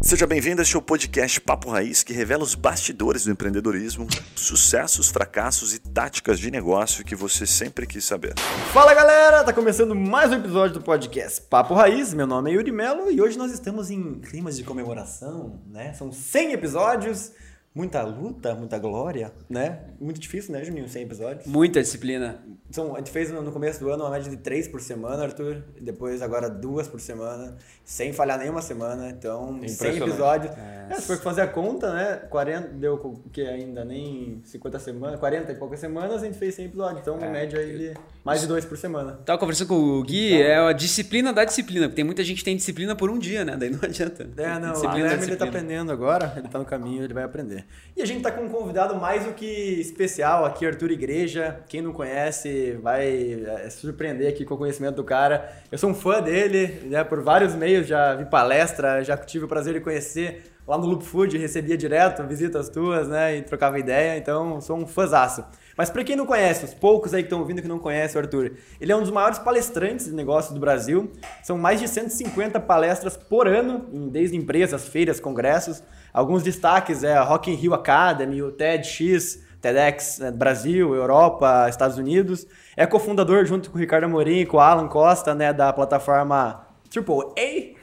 Seja bem-vindo a este podcast Papo Raiz, que revela os bastidores do empreendedorismo, sucessos, fracassos e táticas de negócio que você sempre quis saber. Fala galera, tá começando mais um episódio do podcast Papo Raiz. Meu nome é Yuri Melo e hoje nós estamos em climas de comemoração, né? São 100 episódios muita luta, muita glória, né? Muito difícil, né, Juninho? 100 episódios. Muita disciplina. Então, a gente fez no começo do ano uma média de 3 por semana, Arthur. Depois, agora, duas por semana, sem falhar nenhuma semana. Então, 100 episódios. É. É, se for fazer a conta, né? 40, deu o que ainda nem 50 semanas, 40 e poucas semanas, a gente fez 100 episódios. Então, uma é. média aí de mais de dois por semana. Tava conversando com o Gui, então, é a disciplina da disciplina. Porque tem muita gente que tem disciplina por um dia, né? Daí não adianta. É, não. Disciplina o ele tá aprendendo agora, ele tá no caminho, ele vai aprender. E a gente tá com um convidado mais do que especial aqui, Arthur Igreja. Quem não conhece vai é, se surpreender aqui com o conhecimento do cara. Eu sou um fã dele, né? Por vários meios, já vi palestra, já tive o prazer de conhecer lá no Loop Food, recebia direto visitas tuas, né? E trocava ideia, então sou um fãzaço. Mas para quem não conhece, os poucos aí que estão ouvindo que não conhecem o Arthur, ele é um dos maiores palestrantes de negócios do Brasil. São mais de 150 palestras por ano, desde empresas, feiras, congressos. Alguns destaques é a Rock in Rio Academy, o TEDx, TEDx né, Brasil, Europa, Estados Unidos. É cofundador junto com o Ricardo Amorim e com o Alan Costa, né, da plataforma Triple A.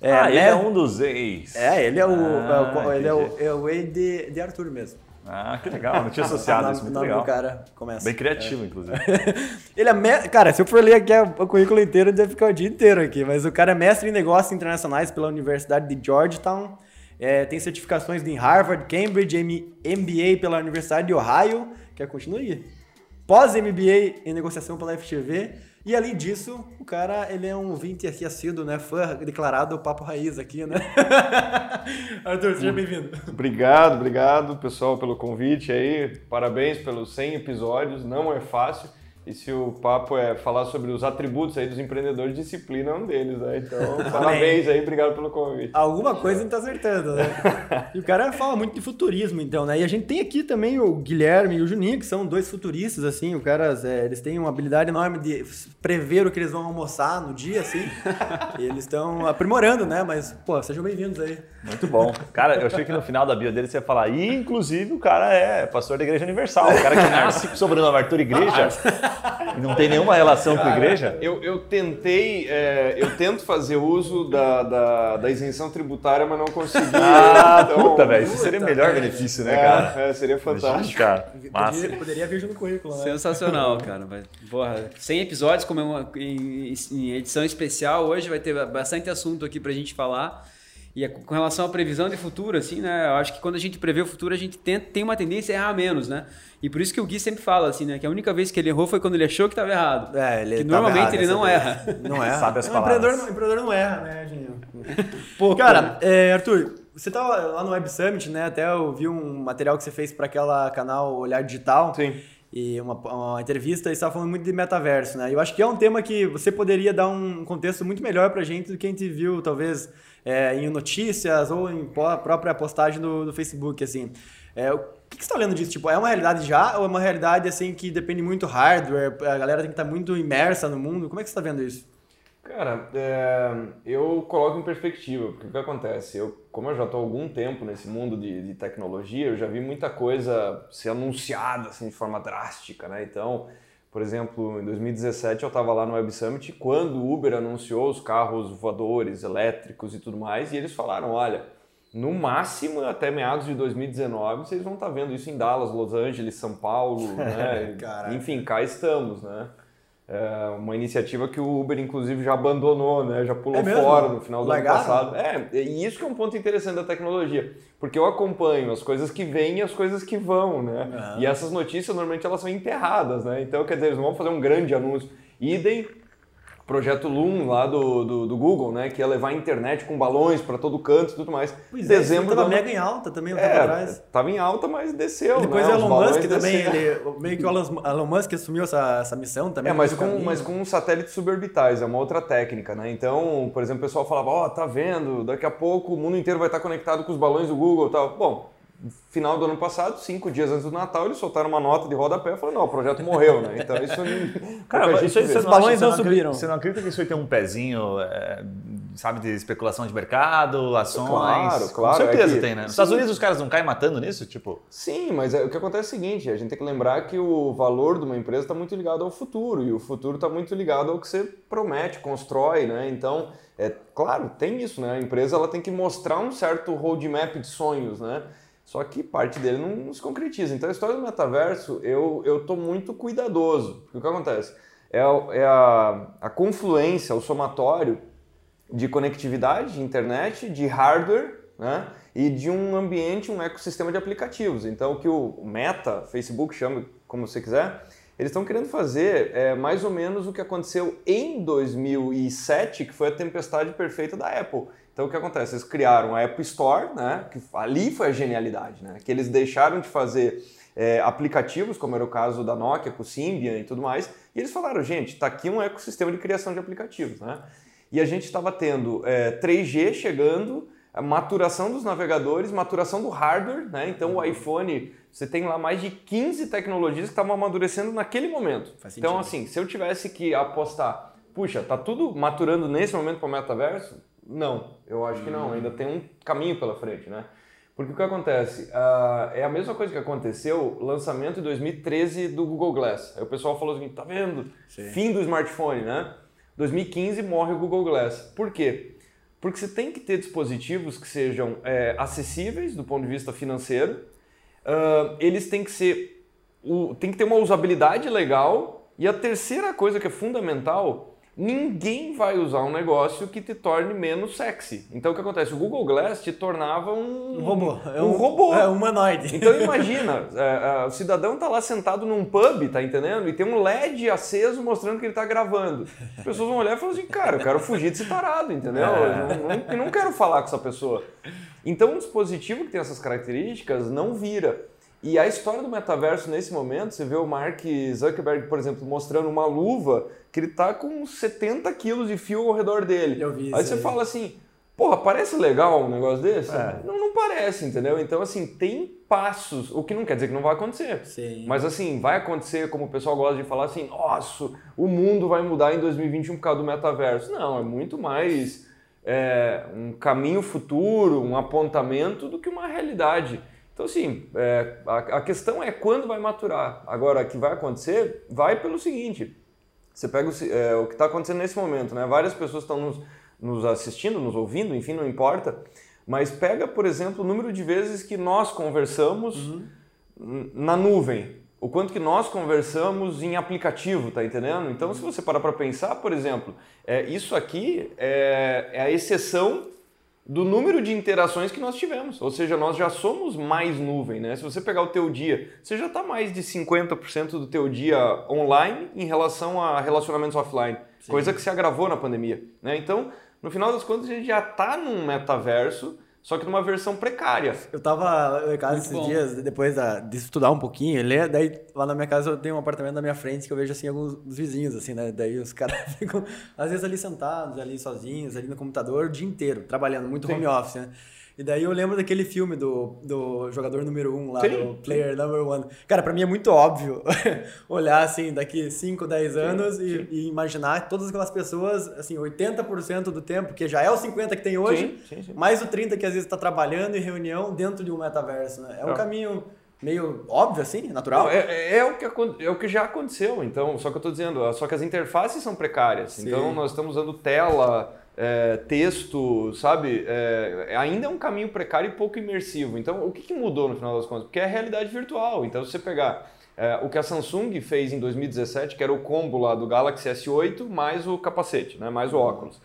É, ah, né? ele é um dos ex. É, ele é o, ah, é, ele é o, é o E de, de Arthur mesmo. Ah, que legal, não tinha associado isso, muito legal. O cara começa. Bem criativo, é. inclusive. ele é, me... cara, se eu for ler aqui o currículo inteiro, eu ficar o dia inteiro aqui, mas o cara é mestre em negócios internacionais pela Universidade de Georgetown, é, tem certificações em Harvard, Cambridge, MBA pela Universidade de Ohio, quer continuar aí. Pós-MBA em negociação pela FGV, e além disso, o cara, ele é um ouvinte aqui assíduo, né? Fã declarado Papo Raiz aqui, né? Arthur, seja bem-vindo. Obrigado, obrigado, pessoal, pelo convite aí. Parabéns pelos 100 episódios, não é fácil. E se o papo é falar sobre os atributos aí dos empreendedores, disciplina é um deles, né? Então, parabéns aí, obrigado pelo convite. Alguma coisa a gente tá acertando, né? e o cara fala muito de futurismo, então, né? E a gente tem aqui também o Guilherme e o Juninho, que são dois futuristas, assim, o caras, é, eles têm uma habilidade enorme de prever o que eles vão almoçar no dia, assim. e eles estão aprimorando, né? Mas, pô, sejam bem-vindos aí. Muito bom. Cara, eu achei que no final da bio dele você ia falar, e inclusive o cara é pastor da Igreja Universal, o cara que nasce com sobrenome Arthur Igreja. E não tem nenhuma relação Cara, com a igreja? Eu, eu tentei, é, eu tento fazer uso da, da, da, isenção tributária, mas não consegui. Ah, então, puta, velho, isso seria o melhor benefício, né, cara? É, seria fantástico. Cara, poderia, poderia vir no currículo, né? Sensacional, cara. Porra, 100 episódios como uma, em, em edição especial, hoje vai ter bastante assunto aqui pra gente falar. E com relação à previsão de futuro, assim, né? Eu acho que quando a gente prevê o futuro, a gente tem, tem uma tendência a errar menos, né? E por isso que o Gui sempre fala, assim, né? Que a única vez que ele errou foi quando ele achou que estava errado. É, ele que normalmente ele não erra. Não erra. Sabe as palavras. O empreendedor, não, empreendedor não erra, né, Dinho? Pô, cara, é, Arthur, você estava lá no Web Summit, né? Até eu vi um material que você fez para aquela canal Olhar Digital. Sim e uma, uma entrevista e estava falando muito de metaverso, né? Eu acho que é um tema que você poderia dar um contexto muito melhor para a gente do que a gente viu, talvez, é, em notícias ou em própria postagem do, do Facebook, assim. É, o que, que você está olhando disso? Tipo, é uma realidade já ou é uma realidade, assim, que depende muito do hardware, a galera tem que estar tá muito imersa no mundo? Como é que você está vendo isso? Cara, é, eu coloco em perspectiva, porque o que acontece? Eu, como eu já estou há algum tempo nesse mundo de, de, tecnologia, eu já vi muita coisa ser anunciada assim, de forma drástica, né? Então, por exemplo, em 2017 eu estava lá no Web Summit quando o Uber anunciou os carros voadores, elétricos e tudo mais, e eles falaram, olha, no máximo até meados de 2019 vocês vão estar tá vendo isso em Dallas, Los Angeles, São Paulo, né? Enfim, cá estamos, né? É uma iniciativa que o Uber, inclusive, já abandonou, né? já pulou é fora no final do Largaram? ano passado. É, e isso que é um ponto interessante da tecnologia, porque eu acompanho as coisas que vêm e as coisas que vão, né? E essas notícias, normalmente, elas são enterradas, né? Então, quer dizer, eles não vão fazer um grande anúncio. Idem projeto Loom lá do, do, do, Google, né? Que ia levar a internet com balões para todo canto e tudo mais. Pois é, Dezembro é, tava mega em alta também, um é, tempo atrás. Tava em alta, mas desceu. E depois né? o Elon Musk também, ele, meio que o Elon Musk assumiu essa, essa missão também. É, mas com, mas com satélites suborbitais, é uma outra técnica, né? Então, por exemplo, o pessoal falava, ó, oh, tá vendo, daqui a pouco o mundo inteiro vai estar conectado com os balões do Google e tal. Bom, final do ano passado, cinco dias antes do Natal, eles soltaram uma nota de rodapé e falaram, não, o projeto morreu, né? Então isso não... Cara, mas isso, os balões não, não subiram. Você não acredita que isso aí tem um pezinho é, sabe, de especulação de mercado, ações. Claro, claro. Com certeza é que, tem, né? Nos Estados Unidos os caras não caem matando nisso? Tipo. Sim, mas é, o que acontece é o seguinte: a gente tem que lembrar que o valor de uma empresa está muito ligado ao futuro, e o futuro está muito ligado ao que você promete, constrói, né? Então, é claro, tem isso, né? A empresa ela tem que mostrar um certo roadmap de sonhos, né? Só que parte dele não, se concretiza. Então, a história do metaverso, eu, eu tô muito cuidadoso. Porque o que acontece? É, é a, a confluência, o somatório de conectividade, de internet, de hardware, né? E de um ambiente, um ecossistema de aplicativos. Então, o que o Meta, Facebook, chama como você quiser, eles estão querendo fazer é, mais ou menos o que aconteceu em 2007, que foi a tempestade perfeita da Apple. Então, o que acontece? Eles criaram a Apple Store, né? Que ali foi a genialidade, né? Que eles deixaram de fazer é, aplicativos, como era o caso da Nokia com o Symbian e tudo mais, e eles falaram, gente, está aqui um ecossistema de criação de aplicativos, né? E a gente estava tendo é, 3G chegando, a maturação dos navegadores, maturação do hardware, né? Então o iPhone, você tem lá mais de 15 tecnologias que estavam amadurecendo naquele momento. então, assim, se eu tivesse que apostar, puxa, tá tudo maturando nesse momento para o metaverso? Não, eu acho que não, ainda tem um caminho pela frente, né? Porque o que acontece? Uh, é a mesma coisa que aconteceu lançamento em 2013 do Google Glass. Aí o pessoal falou assim, tá vendo? Sim. Fim do smartphone, né? 2015 morre o Google Glass. Por quê? Porque você tem que ter dispositivos que sejam é, acessíveis do ponto de vista financeiro, uh, eles têm que ser, o, tem que ter uma usabilidade legal e a terceira coisa que é fundamental ninguém vai usar um negócio que te torne menos sexy. Então o que acontece? O Google Glass te tornava um, um robô. É um, um, robô. É um humanoide. Então imagina, é, é, o cidadão tá lá sentado num pub, tá entendendo? E tem um LED aceso mostrando que ele tá gravando. As pessoas vão olhar e falar assim, cara, eu quero fugir desse tarado, entendeu? É. Eu, não, não quero falar com essa pessoa. Então um dispositivo que tem essas características não vira. E a história do metaverso nesse momento, você vê o Mark Zuckerberg, por exemplo, mostrando uma luva que ele tá com 70 quilos de fio ao redor dele. Eu vi aí você aí. fala assim, porra, parece legal um negócio desse? É. Não, não parece, entendeu? Então, assim, tem passos, o que não quer dizer que não vai acontecer. Sim. Mas, assim, vai acontecer, como o pessoal gosta de falar assim, nossa, o mundo vai mudar em 2021 por causa do metaverso. Não, é muito mais é, um caminho futuro, um apontamento do que uma realidade. Então, assim, é, a, a, questão é quando vai maturar. Agora, o que vai acontecer, vai pelo seguinte: você pega o, é, o que está acontecendo nesse momento, né? Várias pessoas estão nos, nos assistindo, nos ouvindo, enfim, não importa. Mas pega, por exemplo, o número de vezes que nós conversamos uhum. na nuvem. O quanto que nós conversamos em aplicativo, tá entendendo? Então, se você parar para pensar, por exemplo, é, isso aqui é, é a exceção do número de interações que nós tivemos. Ou seja, nós já somos mais nuvem, né? Se você pegar o teu dia, você já está mais de 50% do teu dia online em relação a relacionamentos offline, Sim. coisa que se agravou na pandemia, né? Então, no final das contas, a gente já está num metaverso só que numa versão precária. Eu tava em casa esses bom. dias, depois da, de estudar um pouquinho, ler, daí lá na minha casa eu tenho um apartamento na minha frente que eu vejo assim alguns dos vizinhos, assim, né? Daí os caras ficam, às vezes, ali sentados, ali sozinhos, ali no computador o dia inteiro, trabalhando, muito Sim. home office, né? E daí eu lembro daquele filme do, do jogador número um lá, sim, do player number one. Cara, pra mim é muito óbvio olhar assim daqui 5, 10 anos sim, e, e, imaginar todas aquelas pessoas, assim, 80% do tempo, que já é o 50 que tem hoje, mais o 30 que às vezes está trabalhando em reunião dentro de um metaverso, né? É um caminho meio óbvio assim, natural? Não, é, é, é, o que, é o que já aconteceu, então, só que eu estou dizendo, só que as interfaces são precárias. Então nós estamos usando tela é, texto, sabe? É, ainda é um caminho precário e pouco imersivo. Então, o que, que, mudou no final das contas? Porque é a realidade virtual. Então, se você pegar é, o que a Samsung fez em 2017, que era o combo lá do Galaxy S8 mais o capacete, né? mais o óculos.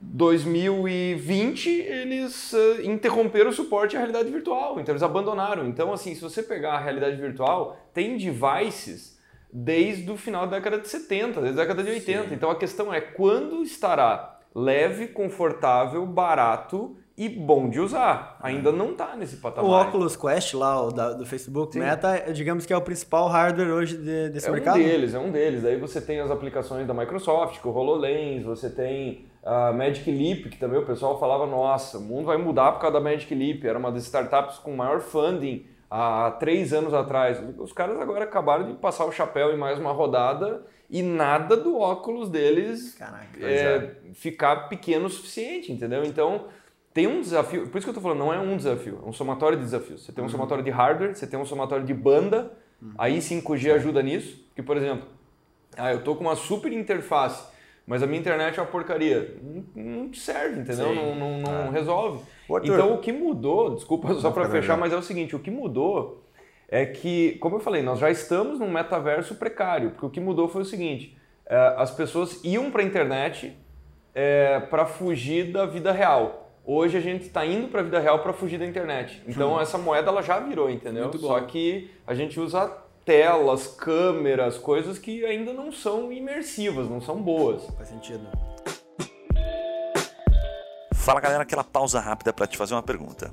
2020 eles uh, interromperam o suporte à realidade virtual, então eles abandonaram. Então, assim, se você pegar a realidade virtual, tem devices desde o final da década de 70, desde a década de 80. Sim. Então a questão é quando estará leve, confortável, barato e bom de usar. Ainda não está nesse patamar. O Oculus Quest lá, o da, do Facebook Sim. Meta, digamos que é o principal hardware hoje de, desse é mercado? É um deles, é um deles. Aí você tem as aplicações da Microsoft, com o HoloLens, você tem a Magic Leap, que também o pessoal falava, nossa, o mundo vai mudar por causa da Magic Leap. Era uma das startups com maior funding há três anos atrás. Os caras agora acabaram de passar o chapéu em mais uma rodada e nada do óculos deles Caraca. é, ficar pequeno o suficiente, entendeu? Então, tem um desafio, por isso que eu tô falando, não é um desafio, é um somatório de desafios. Você tem um somatório de hardware, você tem um somatório de banda, aí 5G ajuda nisso, que por exemplo, ah, eu tô com uma super interface, mas a minha internet é uma porcaria. Não, não serve, entendeu? Sim. Não, não, não resolve. Ô, Arthur. Então o que mudou, desculpa só para fechar, mas é o seguinte, o que mudou é que, como eu falei, nós já estamos num metaverso precário, porque o que mudou foi o seguinte, eh, as pessoas iam para a internet para fugir da vida real. Hoje a gente está indo para a vida real para fugir da internet. Então essa moeda ela já virou, entendeu? Muito bom. Só que a gente usa telas, câmeras, coisas que ainda não são imersivas, não são boas. Faz sentido. Fala galera, aquela pausa rápida para te fazer uma pergunta.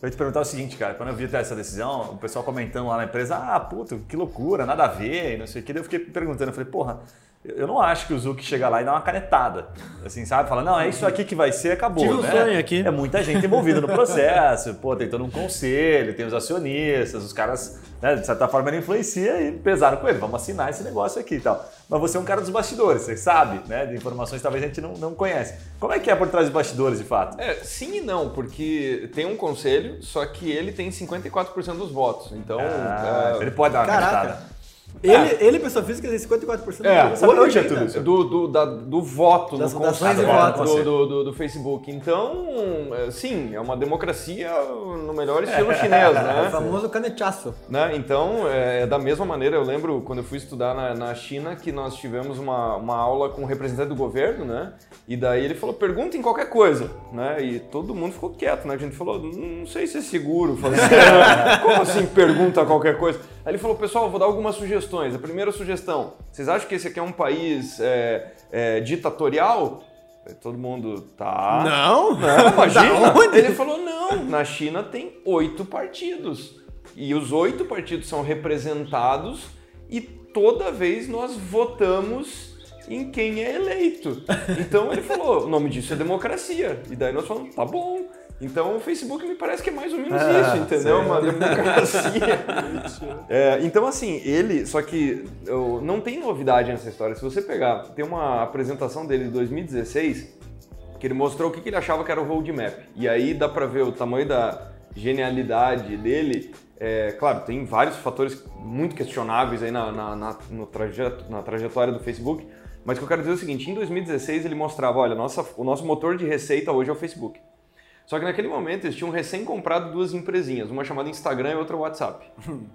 Eu ia te perguntar o seguinte, cara, quando eu vi essa decisão, o pessoal comentando lá na empresa, ah, puta, que loucura, nada a ver, não sei o que, daí eu fiquei perguntando, eu falei, porra, eu não acho que o Zuki chega lá e dá uma canetada, assim, sabe? Fala, não, é isso aqui que vai ser, acabou, Tive um né? sonho aqui. É muita gente envolvida no processo, pô, tem todo um conselho, tem os acionistas, os caras, né, de certa forma ele influencia e pesaram com ele, vamos assinar esse negócio aqui e tal. Mas você é um cara dos bastidores, você sabe, né, de informações que talvez a gente não, não conhece. Como é que é por trás dos bastidores, de fato? É, sim e não, porque tem um conselho, só que ele tem 54% dos votos. Então, Ah, é, ele pode dar uma Caraca. canetada. Ele, ele, pessoa física, tem 54% É, do sabe onde é tudo isso? do, do, da- do voto Das no votações conselho, e voto. do, do, do- do Facebook. Então, é, sim, é uma democracia no melhor estilo chinês, O né? famoso canechaço. Né? Então, é, da mesma maneira, eu lembro quando eu fui estudar na, na China que nós tivemos uma, uma aula com o representante do governo, né? E daí ele falou, perguntem qualquer coisa, né? E todo mundo ficou quieto, né? A gente falou, não sei se é seguro fazer. Como assim pergunta qualquer coisa? Aí ele falou, pessoal, vou dar algumas sugestões. A primeira sugestão, vocês acham que esse aqui é um país é, é, ditatorial? Todo mundo, tá. Não? Não, imagina. Ele falou: não, na China tem oito partidos. E os oito partidos são representados e toda vez nós votamos em quem é eleito. Então ele falou: o nome disso é democracia. E daí nós falamos: tá bom. Então o Facebook me parece que é mais ou menos Ah, isso, entendeu? sei. Uma democracia. É, então, assim, ele. Só que eu, não tem novidade nessa história. Se você pegar, tem uma apresentação dele de 2016 que ele mostrou o que que ele achava que era o roadmap. E aí dá pra ver o tamanho da genialidade dele. É, claro, tem vários fatores muito questionáveis aí na, na, na, no trajeto, na trajetória do Facebook. Mas o que eu quero dizer é o seguinte: em 2016 ele mostrava, olha, nossa, o nosso motor de receita hoje é o Facebook. Só que naquele momento eles tinham recém comprado duas empresinhas, uma chamada Instagram e outra WhatsApp.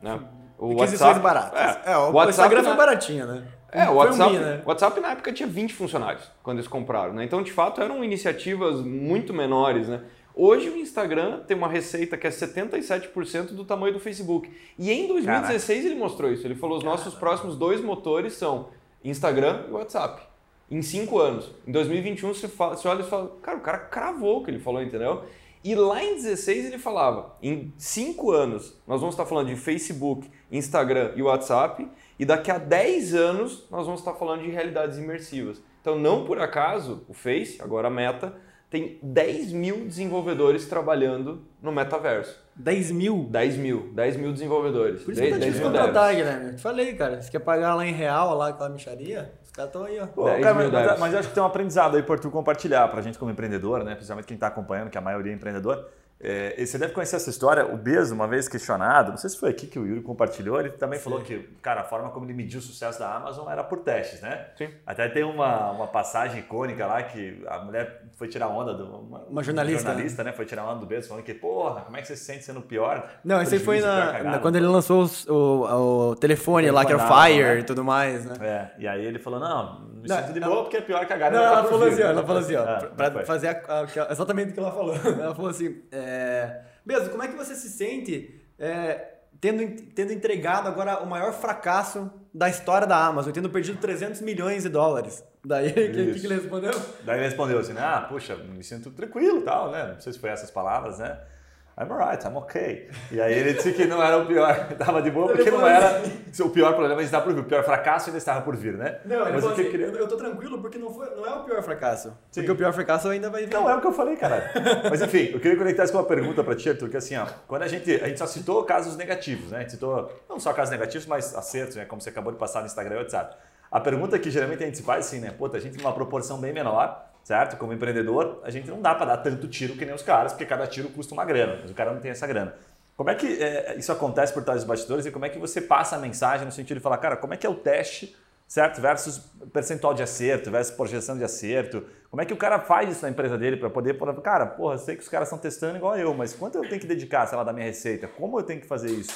né? O Aquisições baratas. É, É, o, WhatsApp Instagram na- foi baratinho, né? é, o WhatsApp, né? WhatsApp na época tinha 20 funcionários quando eles compraram, né? Então, de fato, eram iniciativas muito menores, né? Hoje o Instagram tem uma receita que é 77% do tamanho do Facebook. E em 2016 ele mostrou isso. Ele falou: os nossos próximos dois motores são Instagram e WhatsApp. Em cinco anos. Em 2021 você, fala, você olha e fala, cara, o cara cravou o que ele falou, entendeu? E lá em 16 ele falava, em cinco anos nós vamos estar falando de Facebook, Instagram e WhatsApp, e daqui a 10 anos nós vamos estar falando de realidades imersivas. Então, não por acaso, o Face, agora a Meta, tem 10 mil desenvolvedores trabalhando no metaverso. 10 mil. 10 mil, 10 mil desenvolvedores. Por isso que tá 10 difícil contratar. Guilherme. Eu te falei, cara. Você quer pagar lá em real, lá aquela micharia? Os caras estão aí, ó. Pô, 10 cara, mil mas, devs. mas eu acho que tem um aprendizado aí por tu compartilhar pra gente como empreendedor, né? Principalmente quem está acompanhando, que a maioria é empreendedor. É, você deve conhecer essa história. O Bezo, uma vez questionado, não sei se foi aqui que o Yuri compartilhou, ele também falou que, cara, a forma como ele mediu o sucesso da Amazon era por testes, né? Sim. Até tem uma, uma passagem icônica lá que a mulher foi tirar onda do. Uma, Uma jornalista, jornalista, né? Foi tirar onda do Bezo, falando que, porra, como é que você se sente sendo pior? Não, esse foi na, na- quando ele lançou os- o, o telefone lá, que era o Telefone Fire né? e tudo mais, né? É, e aí ele falou: não, me Não, sinto de ela- boa porque é pior cagada. Não, vai ela ficar por falou assim, ó, ela falou assim, ó, Ah, pra- fazer a- a- que ela- exatamente o que ela falou. Ela falou assim, é, mesmo, como é que você se sente é, tendo, tendo entregado agora o maior fracasso da história da Amazon, tendo perdido 300 milhões de dólares? Daí, o que, que, que ele respondeu? Daí ele respondeu assim, ah, puxa, me sinto tranquilo e tal, né? Não sei se foi essas palavras, né? I'm alright, I'm okay. E aí ele disse que não era o pior, estava de boa, porque não era o pior problema ainda estava por vir, o pior fracasso ainda estava por vir, né? Não, ele Mas o que assim, eu queria... eu, tô tranquilo porque não, foi, não é o pior fracasso. Porque o pior fracasso ainda vai vir. Não, é o que eu falei, cara. Mas enfim, eu queria conectar isso com uma pergunta para ti, Arthur, que assim, ó, quando a gente, a gente só citou casos negativos, né? A gente citou não só casos negativos, mas acertos, né? Como você acabou de passar no Instagram e WhatsApp. A pergunta que geralmente a gente se faz assim, né? Pô, a gente tem uma proporção bem menor, certo? Como empreendedor, a gente não dá para dar tanto tiro que nem os caras, porque cada tiro custa uma grana, mas o cara não tem essa grana. Como é que é, isso acontece por trás dos bastidores e como é que você passa a mensagem no sentido de falar, cara, como é que é o teste, certo? Versus percentual de acerto, versus projeção de acerto. Como é que o cara faz isso na empresa dele para poder, cara, porra, sei que os caras estão testando igual eu, mas quanto eu tenho que dedicar, sei lá, da minha receita? Como eu tenho que fazer isso?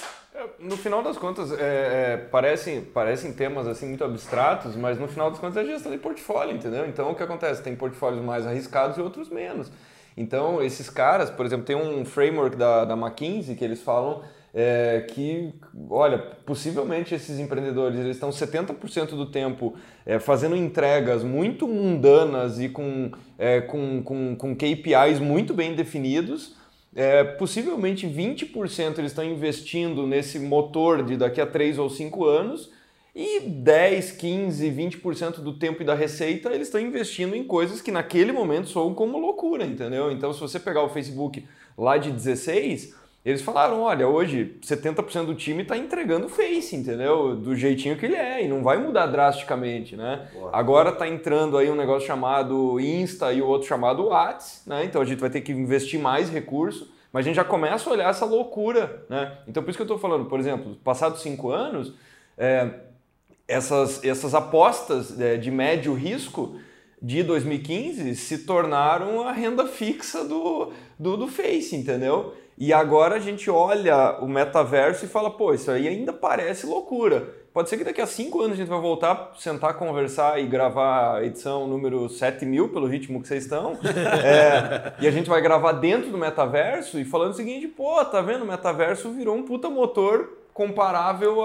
No final das contas, é, é, parecem, parecem temas assim muito abstratos, mas no final das contas é gestão de portfólio, entendeu? Então o que acontece? Tem portfólios mais arriscados e outros menos. Então esses caras, por exemplo, tem um framework da, da McKinsey que eles falam é, que, olha, possivelmente esses empreendedores eles estão 70% do tempo é, fazendo entregas muito mundanas e com, é, com, com, com KPIs muito bem definidos. É, possivelmente 20% eles estão investindo nesse motor de daqui a 3 ou 5 anos e 10, 15, 20% do tempo e da receita eles estão investindo em coisas que naquele momento soam como loucura, entendeu? Então, se você pegar o Facebook lá de 16, eles falaram: olha, hoje 70% do time está entregando Face, entendeu? Do jeitinho que ele é, e não vai mudar drasticamente, né? Boa. Agora está entrando aí um negócio chamado Insta e o outro chamado Whats, né? Então a gente vai ter que investir mais recurso, mas a gente já começa a olhar essa loucura, né? Então por isso que eu estou falando, por exemplo, passados cinco anos. É, essas, essas apostas é, de médio risco de 2015 se tornaram a renda fixa do, do, do Face, entendeu? E agora a gente olha o metaverso e fala, pô, isso aí ainda parece loucura. Pode ser que daqui a cinco anos a gente vai voltar, sentar, conversar e gravar a edição número 7000, pelo ritmo que vocês estão. É, e a gente vai gravar dentro do metaverso e falando o seguinte, pô, tá vendo? O metaverso virou um puta motor comparável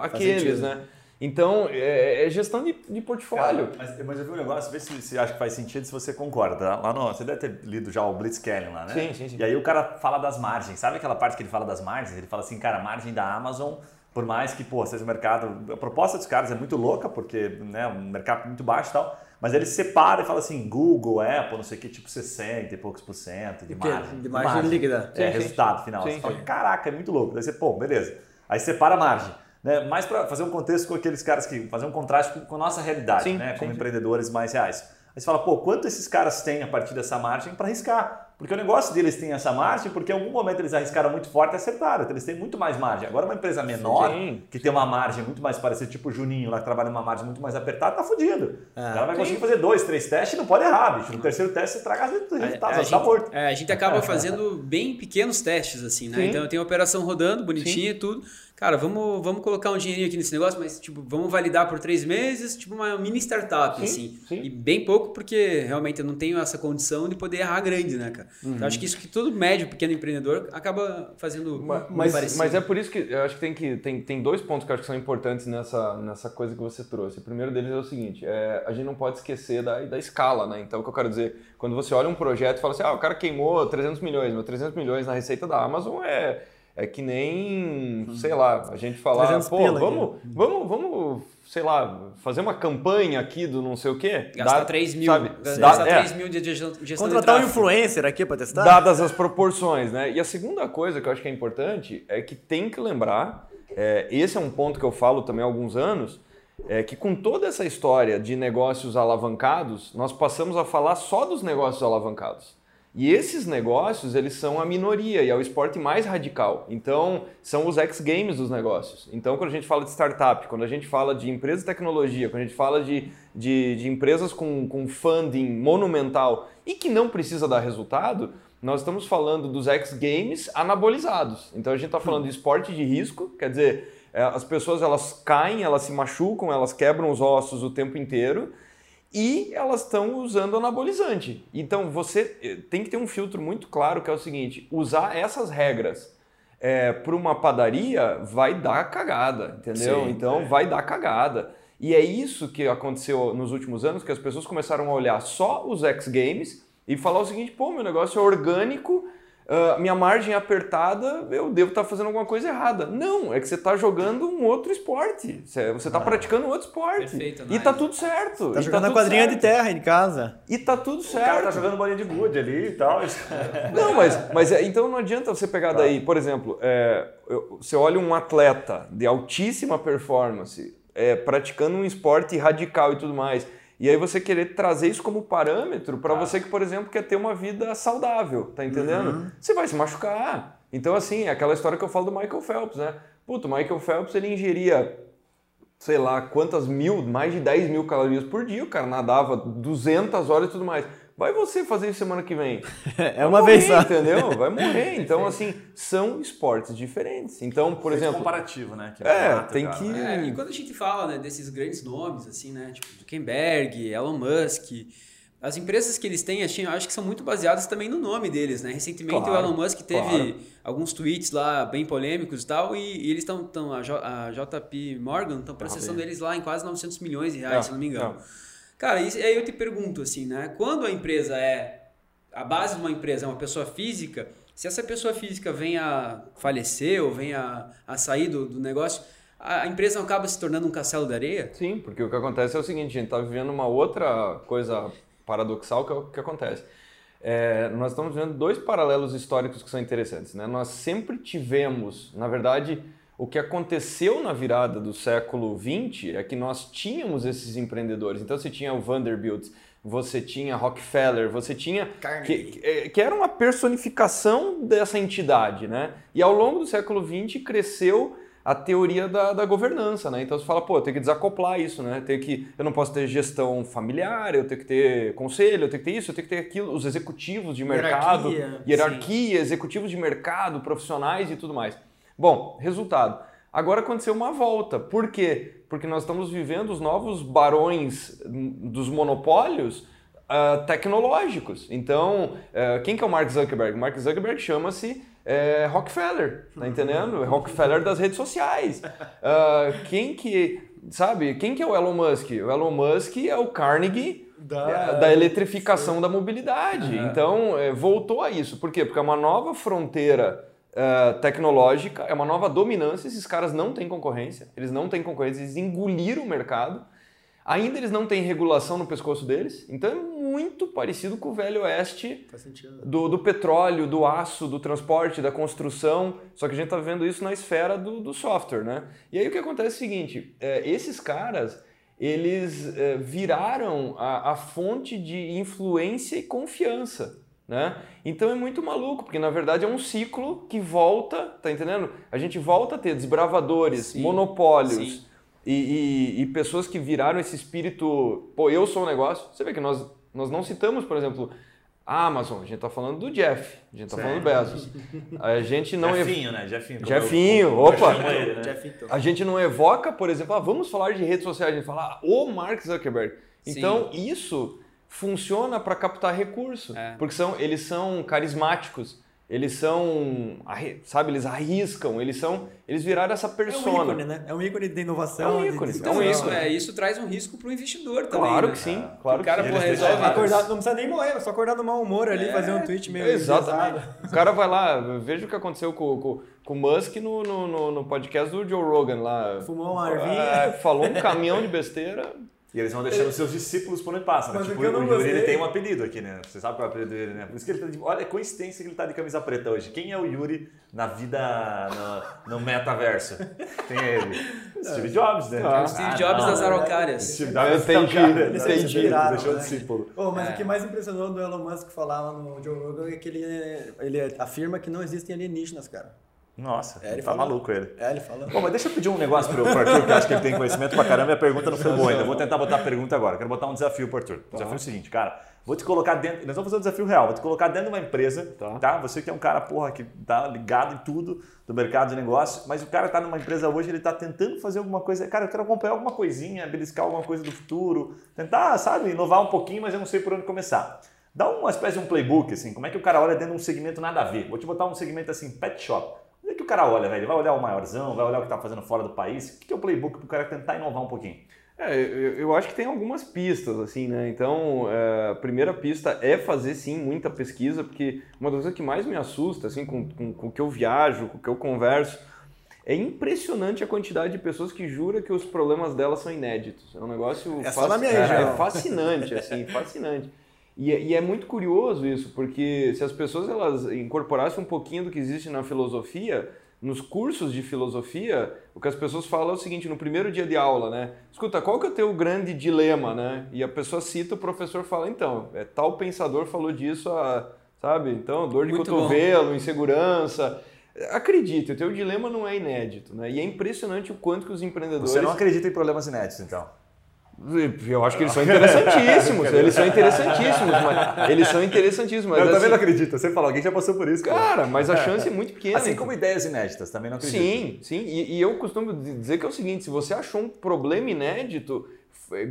àqueles, né? Então, é, é gestão de, de portfólio. Cara, mas, mas eu vi um negócio, vê se você acha que faz sentido, se você concorda. Lá no, você deve ter lido já o Blitzscaling lá, né? Sim, sim, sim. E aí o cara fala das margens. Sabe aquela parte que ele fala das margens? Ele fala assim, cara, a margem da Amazon, por mais que, pô, seja o mercado... A proposta dos caras é muito louca, porque né, um mercado muito baixo e tal, mas ele separa e fala assim, Google, Apple, não sei o que, tipo 60 e poucos por cento de margem. De margem, margem líquida. É, sim, resultado sim. final. Sim, você fala, caraca, é muito louco. Daí você, pô, beleza. Aí separa a margem né? mais para fazer um contexto com aqueles caras que fazer um contraste com, a nossa realidade, sim, né? como sim, empreendedores mais reais. Aí você fala, pô, quanto esses caras têm a partir dessa margem para arriscar? Porque o negócio deles tem essa margem porque em algum momento eles arriscaram muito forte e acertaram. Então eles têm muito mais margem. Agora uma empresa menor, sim. que tem uma margem muito mais parecida, tipo o Juninho, lá que trabalha uma margem muito mais apertada, tá fudido. É. Ela vai conseguir fazer dois, três testes e não pode errar, bicho. No terceiro teste você traga os resultados, a, a tá morto. É, a gente acaba fazendo bem pequenos testes, assim, né? Sim. Então tem a operação rodando, bonitinha e tudo cara, vamos, vamos colocar um dinheirinho aqui nesse negócio, mas tipo, vamos validar por três meses, tipo uma mini startup, sim, assim. Sim. E bem pouco, porque realmente eu não tenho essa condição de poder errar grande, né, cara? Uhum. Então acho que isso que todo médio, pequeno empreendedor acaba fazendo mas, mas, parecido. Mas é por isso que eu acho que tem que tem, tem dois pontos que eu acho que são importantes nessa, nessa coisa que você trouxe. O primeiro deles é o seguinte, é, a gente não pode esquecer da, da escala, né? Então o que eu quero dizer, quando você olha um projeto e fala assim, ah, o cara queimou 300 milhões, mas 300 milhões na receita da Amazon é é que nem, sei lá, a gente falar, pô, vamos, vamos, vamos, sei lá, fazer uma campanha aqui do não sei o quê. Gastar dá, 3 mil. Sabe? Gastar é. 3 mil de gestão Contratar um influencer aqui para testar? Dadas as proporções, né? E a segunda coisa que eu acho que é importante é que tem que lembrar, é, esse é um ponto que eu falo também há alguns anos, é que com toda essa história de negócios alavancados, nós passamos a falar só dos negócios alavancados. E esses negócios, eles são a minoria e é o esporte mais radical. Então, são os X-Games dos negócios. Então, quando a gente fala de startup, quando a gente fala de empresa de tecnologia, quando a gente fala de, de, de empresas com, com funding monumental e que não precisa dar resultado, nós estamos falando dos X-Games anabolizados. Então, a gente está falando de esporte de risco, quer dizer, é, as pessoas elas caem, elas se machucam, elas quebram os ossos o tempo inteiro e elas estão usando anabolizante. Então você eh, tem que ter um filtro muito claro que é o seguinte: usar essas regras é, para uma padaria vai dar cagada, entendeu? Sim, então é. vai dar cagada. E é isso que aconteceu nos últimos anos, que as pessoas começaram a olhar só os X Games e falar o seguinte, pô, meu negócio é orgânico, uh, minha margem apertada, eu devo estar tá fazendo alguma coisa errada. Não, é que você está jogando um outro esporte. Você está ah, praticando um outro esporte. Perfeito, e tá tudo certo. Tá e jogando tá a quadrinha certo. de terra em casa. E tá tudo certo. O cara tá jogando bolinha de gude ali e tal. não, mas, mas é, então não adianta você pegar daí, por exemplo, é, você olha um atleta de altíssima performance é, praticando um esporte radical e tudo mais e aí você querer trazer isso como parâmetro para você que, por exemplo, quer ter uma vida saudável, tá entendendo? Uhum. Você vai se machucar. Então, assim, é aquela história que eu falo do Michael Phelps, né? Puto, o Michael Phelps, ele ingeria, sei lá, quantas mil, mais de 10 mil calorias por dia, o cara nadava 200 horas e tudo mais. Vai você fazer isso semana que vem. É uma morrer, vez só. Entendeu? Vai morrer. Então, assim, são esportes diferentes. Então, por exemplo. comparativo, né? Que é, é tem cara, que. É, e quando a gente fala né, desses grandes nomes, assim, né? Tipo Zuckerberg, Elon Musk. As empresas que eles têm, acho que são muito baseadas também no nome deles, né? Recentemente claro, o Elon Musk teve claro. alguns tweets lá bem polêmicos e tal, e, e eles estão, a, a JP Morgan estão processando ah, eles lá em quase 900 milhões de reais, não, se não me engano. Não. Cara, e aí eu te pergunto assim, né? Quando a empresa é. A base de uma empresa é uma pessoa física, se essa pessoa física vem a falecer ou vem a, a sair do, do negócio, a empresa não acaba se tornando um castelo de areia? Sim, porque o que acontece é o seguinte: a gente está vivendo uma outra coisa paradoxal que é que acontece. É, nós estamos vendo dois paralelos históricos que são interessantes. Né? Nós sempre tivemos, na verdade, o que aconteceu na virada do século XX é que nós tínhamos esses empreendedores. Então você tinha o Vanderbilt, você tinha Rockefeller, você tinha que, é, que, era uma personificação dessa entidade, né? E ao longo do século XX cresceu a teoria da, da governança, né? Então você fala, pô, eu tenho que desacoplar isso, né? Tem que, eu não posso ter gestão familiar, eu tenho que ter conselho, eu tenho que ter isso, eu tenho que ter aquilo, os executivos de mercado, hierarquia, hierarquia executivos de mercado, profissionais e tudo mais. Bom, resultado. Agora aconteceu uma volta. Por quê? Porque nós estamos vivendo os novos barões dos monopólios uh, tecnológicos. Então, uh, quem que é o Mark Zuckerberg? Mark Zuckerberg chama-se uh, Rockefeller, tá entendendo? É Rockefeller das redes sociais. quem que, sabe, quem que é o Elon Musk? O Elon Musk é o Carnegie da, da eletrificação da mobilidade. Então, voltou a isso. Por quê? Porque é uma nova fronteira uh, tecnológica, é uma nova dominância. Esses caras não têm concorrência, eles não têm concorrência, eles engoliram o mercado. Ainda eles não têm regulação no pescoço deles, então é muito parecido com o velho oeste do, do, petróleo, do aço, do transporte, da construção. Só que a gente está vendo isso na esfera do, do, software, né? E aí o que acontece é o seguinte: é, esses caras eles é, viraram a, a fonte de influência e confiança. Né? Então é muito maluco, porque na verdade é um ciclo que volta, tá entendendo? A gente volta a ter desbravadores, sim, monopólios E, e, e, pessoas que viraram esse espírito, pô, eu sou um negócio. Você vê que nós, nós não citamos, por exemplo, a Amazon, a gente está falando do Jeff, a gente está falando do Bezos. A gente não Jefinho, ev... né? Jefinho. Jefinho, eu, opa! Ele, né? A gente não evoca, por exemplo, ah, vamos falar de redes sociais, a gente fala ah, o Mark Zuckerberg. Então, sim. isso funciona para captar recurso, é. porque são, eles são carismáticos, eles são, sabe, eles arriscam, eles são, eles viraram essa persona. É um ícone, né? É um ícone de inovação. É um ícone. Então, é um isso, é, isso traz um risco para o investidor também. Claro né? que sim, claro o cara que sim. resolve acordar, não precisa nem morrer, só acordar no mau humor ali, é, fazer um tweet meio Exatamente. O cara vai lá, veja o que aconteceu com, com, com o Musk no, no, no, podcast do Joe Rogan lá. Fumou uma arvinha. É, falou um caminhão de besteira. E eles vão deixando seus discípulos por onde passa, né? Tipo, o Yuri gostei. ele tem um apelido aqui, né? Você sabe qual é o apelido dele, né? Por isso que ele tá de... Olha, é coincidência que ele tá de camisa preta hoje. Quem é o Yuri na vida, no, no metaverso? Quem é ele? Steve Jobs, né? Ah, Steve Jobs ah, das araucárias. Steve Jobs entendi, entendi. Deixou o discípulo. Oh, mas é. o que mais impressionou do Elon Musk falar lá no Joe Rogan é que ele, ele afirma que não existem alienígenas, cara. Nossa, é, ele tá falou. maluco ele. É, ele falou. Bom, mas deixa eu pedir um negócio pro, pro Arthur, que eu acho que ele tem conhecimento pra caramba e a pergunta não foi boa ainda. Vou tentar botar a pergunta agora. Quero botar um desafio pro Arthur. O desafio é o seguinte, cara. Vou te colocar dentro. Nós vamos fazer um desafio real. Vou te colocar dentro de uma empresa, tá? tá? Você que é um cara, porra, que tá ligado em tudo do mercado de negócio, mas o cara tá numa empresa hoje, ele tá tentando fazer alguma coisa. Cara, eu quero acompanhar alguma coisinha, beliscar alguma coisa do futuro, tentar, sabe, inovar um pouquinho, mas eu não sei por onde começar. Dá uma espécie de um playbook, assim, como é que o cara olha dentro de um segmento nada a ver. Vou te botar um segmento assim, pet shop. O que, que o cara olha, velho? Ele vai olhar o maiorzão, vai olhar o que está fazendo fora do país. O que, é o playbook para o cara tentar inovar um pouquinho? É, eu, eu acho que tem algumas pistas, assim, né? Então, é, a primeira pista é fazer, sim, muita pesquisa, porque uma das coisas que mais me assusta, assim, com, com, com o que eu viajo, com o que eu converso, é impressionante a quantidade de pessoas que jura que os problemas delas são inéditos. É um negócio É só na minha é, região. é fascinante, assim, fascinante. E, é- e é muito curioso isso, porque se as pessoas elas incorporassem um pouquinho do que existe na filosofia, nos cursos de filosofia, o que as pessoas falam é o seguinte, no primeiro dia de aula, né? Escuta, qual que é o teu grande dilema, né? E a pessoa cita, o professor fala, então, é, tal pensador falou disso, a, sabe? Então, dor de Muito bom. cotovelo, insegurança. Acredite, o teu dilema não é inédito, né? E é impressionante o quanto que os empreendedores... Você não acredita em problemas inéditos, então? Eu acho que eles são interessantíssimos, eles são interessantíssimos, mas eles são interessantíssimos. Mas eu também assim, não acredito. Você fala, alguém já passou por isso, cara. Mas a chance é muito pequena. Assim como ideias inéditas, também não acredito. Sim, sim. E, e eu costumo dizer que é o seguinte: se você achou um problema inédito,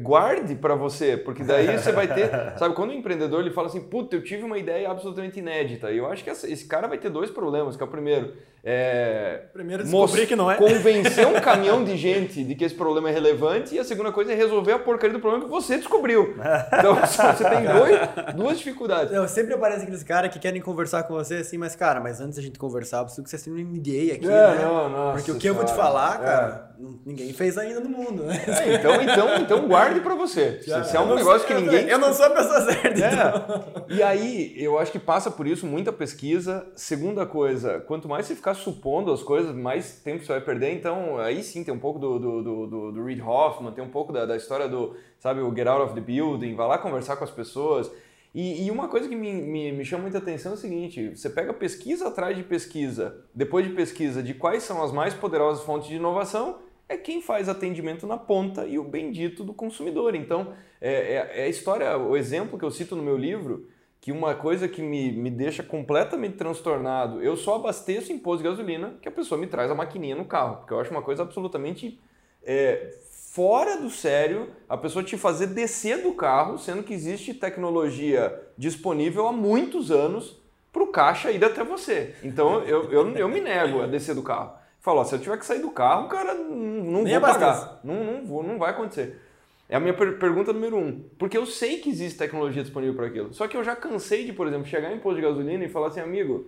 guarde para você, porque daí você vai ter. Sabe, quando o empreendedor ele fala assim, puta, eu tive uma ideia absolutamente inédita. E eu acho que esse cara vai ter dois problemas, que é o primeiro. É, Primeiro descobrir que não é. Convencer um caminhão de gente de que esse problema é relevante, e a segunda coisa é resolver a porcaria do problema que você descobriu. Então você tem dois, duas dificuldades. Sempre aparece aqueles caras que querem conversar com você assim, mas cara, mas antes da gente conversar, eu preciso que você assine um NDA aqui, É, né? não, nossa Porque o que eu vou te falar, É. cara, n- ninguém fez ainda no mundo, né? É, então, então, então guarde pra você. Se, se é um não negócio que ninguém. Eu não sou a pessoa certa, então. É. E aí, eu acho que passa por isso muita pesquisa. Segunda coisa, quanto mais você ficar supondo as coisas, mais tempo você vai perder. Então, aí sim, tem um pouco do, do, do, do- do Reid Hoffman, tem um pouco da, da história do, sabe, o Get Out of the Building, vai lá conversar com as pessoas. E, e uma coisa que me, me, me chama muita atenção é o seguinte: você pega pesquisa atrás de pesquisa, depois de pesquisa, de quais são as mais poderosas fontes de inovação, é quem faz atendimento na ponta e o bendito do consumidor. Então, é, é- é a história, o exemplo que eu cito no meu livro, que uma coisa que me, me deixa completamente transtornado, eu só abasteço em posto de gasolina que a pessoa me traz a maquininha no carro, porque eu acho uma coisa absolutamente é, fora do sério a pessoa te fazer descer do carro, sendo que existe tecnologia disponível há muitos anos para o caixa ir até você. Então eu, eu, eu me nego a descer do carro. Falo, ó, se eu tiver que sair do carro, cara, não, não vou pagar. Não, não, vou, não vai acontecer. É a minha per- pergunta número um. Porque eu sei que existe tecnologia disponível para aquilo. Só que eu já cansei de, por exemplo, chegar em posto de gasolina e falar assim, amigo,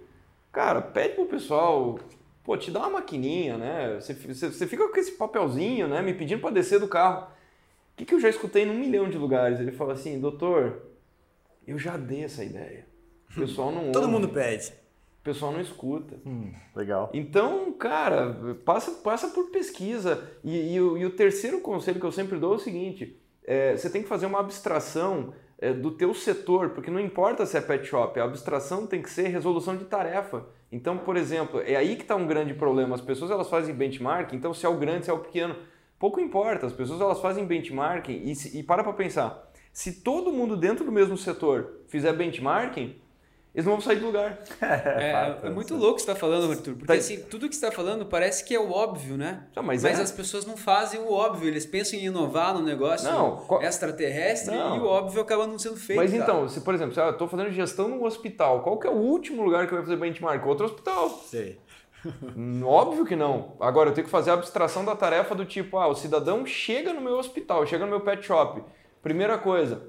cara, pede pro pessoal, pô, te dá uma maquininha, né? Você, fi- você, você fica com esse papelzinho, né? Me pedindo para descer do carro. O que, que eu já escutei num milhão de lugares? Ele fala assim, doutor, eu já dei essa ideia. O pessoal não Todo ouve, mundo pede. O pessoal não escuta. Legal. Então, cara, passa, passa por pesquisa. E, e o, e o terceiro conselho que eu sempre dou é o seguinte: é, você tem que fazer uma abstração é, do teu setor, porque não importa se é pet shop, a abstração tem que ser resolução de tarefa. Então, por exemplo, é aí que está um grande problema. As pessoas elas fazem benchmark, então se é o grande, se é o pequeno, pouco importa. As pessoas elas fazem benchmarking e, se- e para para pensar. Se todo mundo dentro do mesmo setor fizer benchmarking, eles não vão sair do lugar. É, fato, é muito sim. louco o que você está falando, Arthur. Porque Tá- assim, tudo que você está falando parece que é o óbvio, né? Ah, mas é. as pessoas não fazem o óbvio. Eles pensam em inovar no negócio Não, qual- extraterrestre Não. e o óbvio acaba não sendo feito. Mas cara. então, se por exemplo, se eu estou fazendo gestão num hospital, qual que é o último lugar que eu vou fazer benchmark? Outro hospital. Sei. Hum, Óbvio que não. Agora, eu tenho que fazer a abstração da tarefa do tipo, ah, o cidadão chega no meu hospital, chega no meu pet shop. Primeira coisa,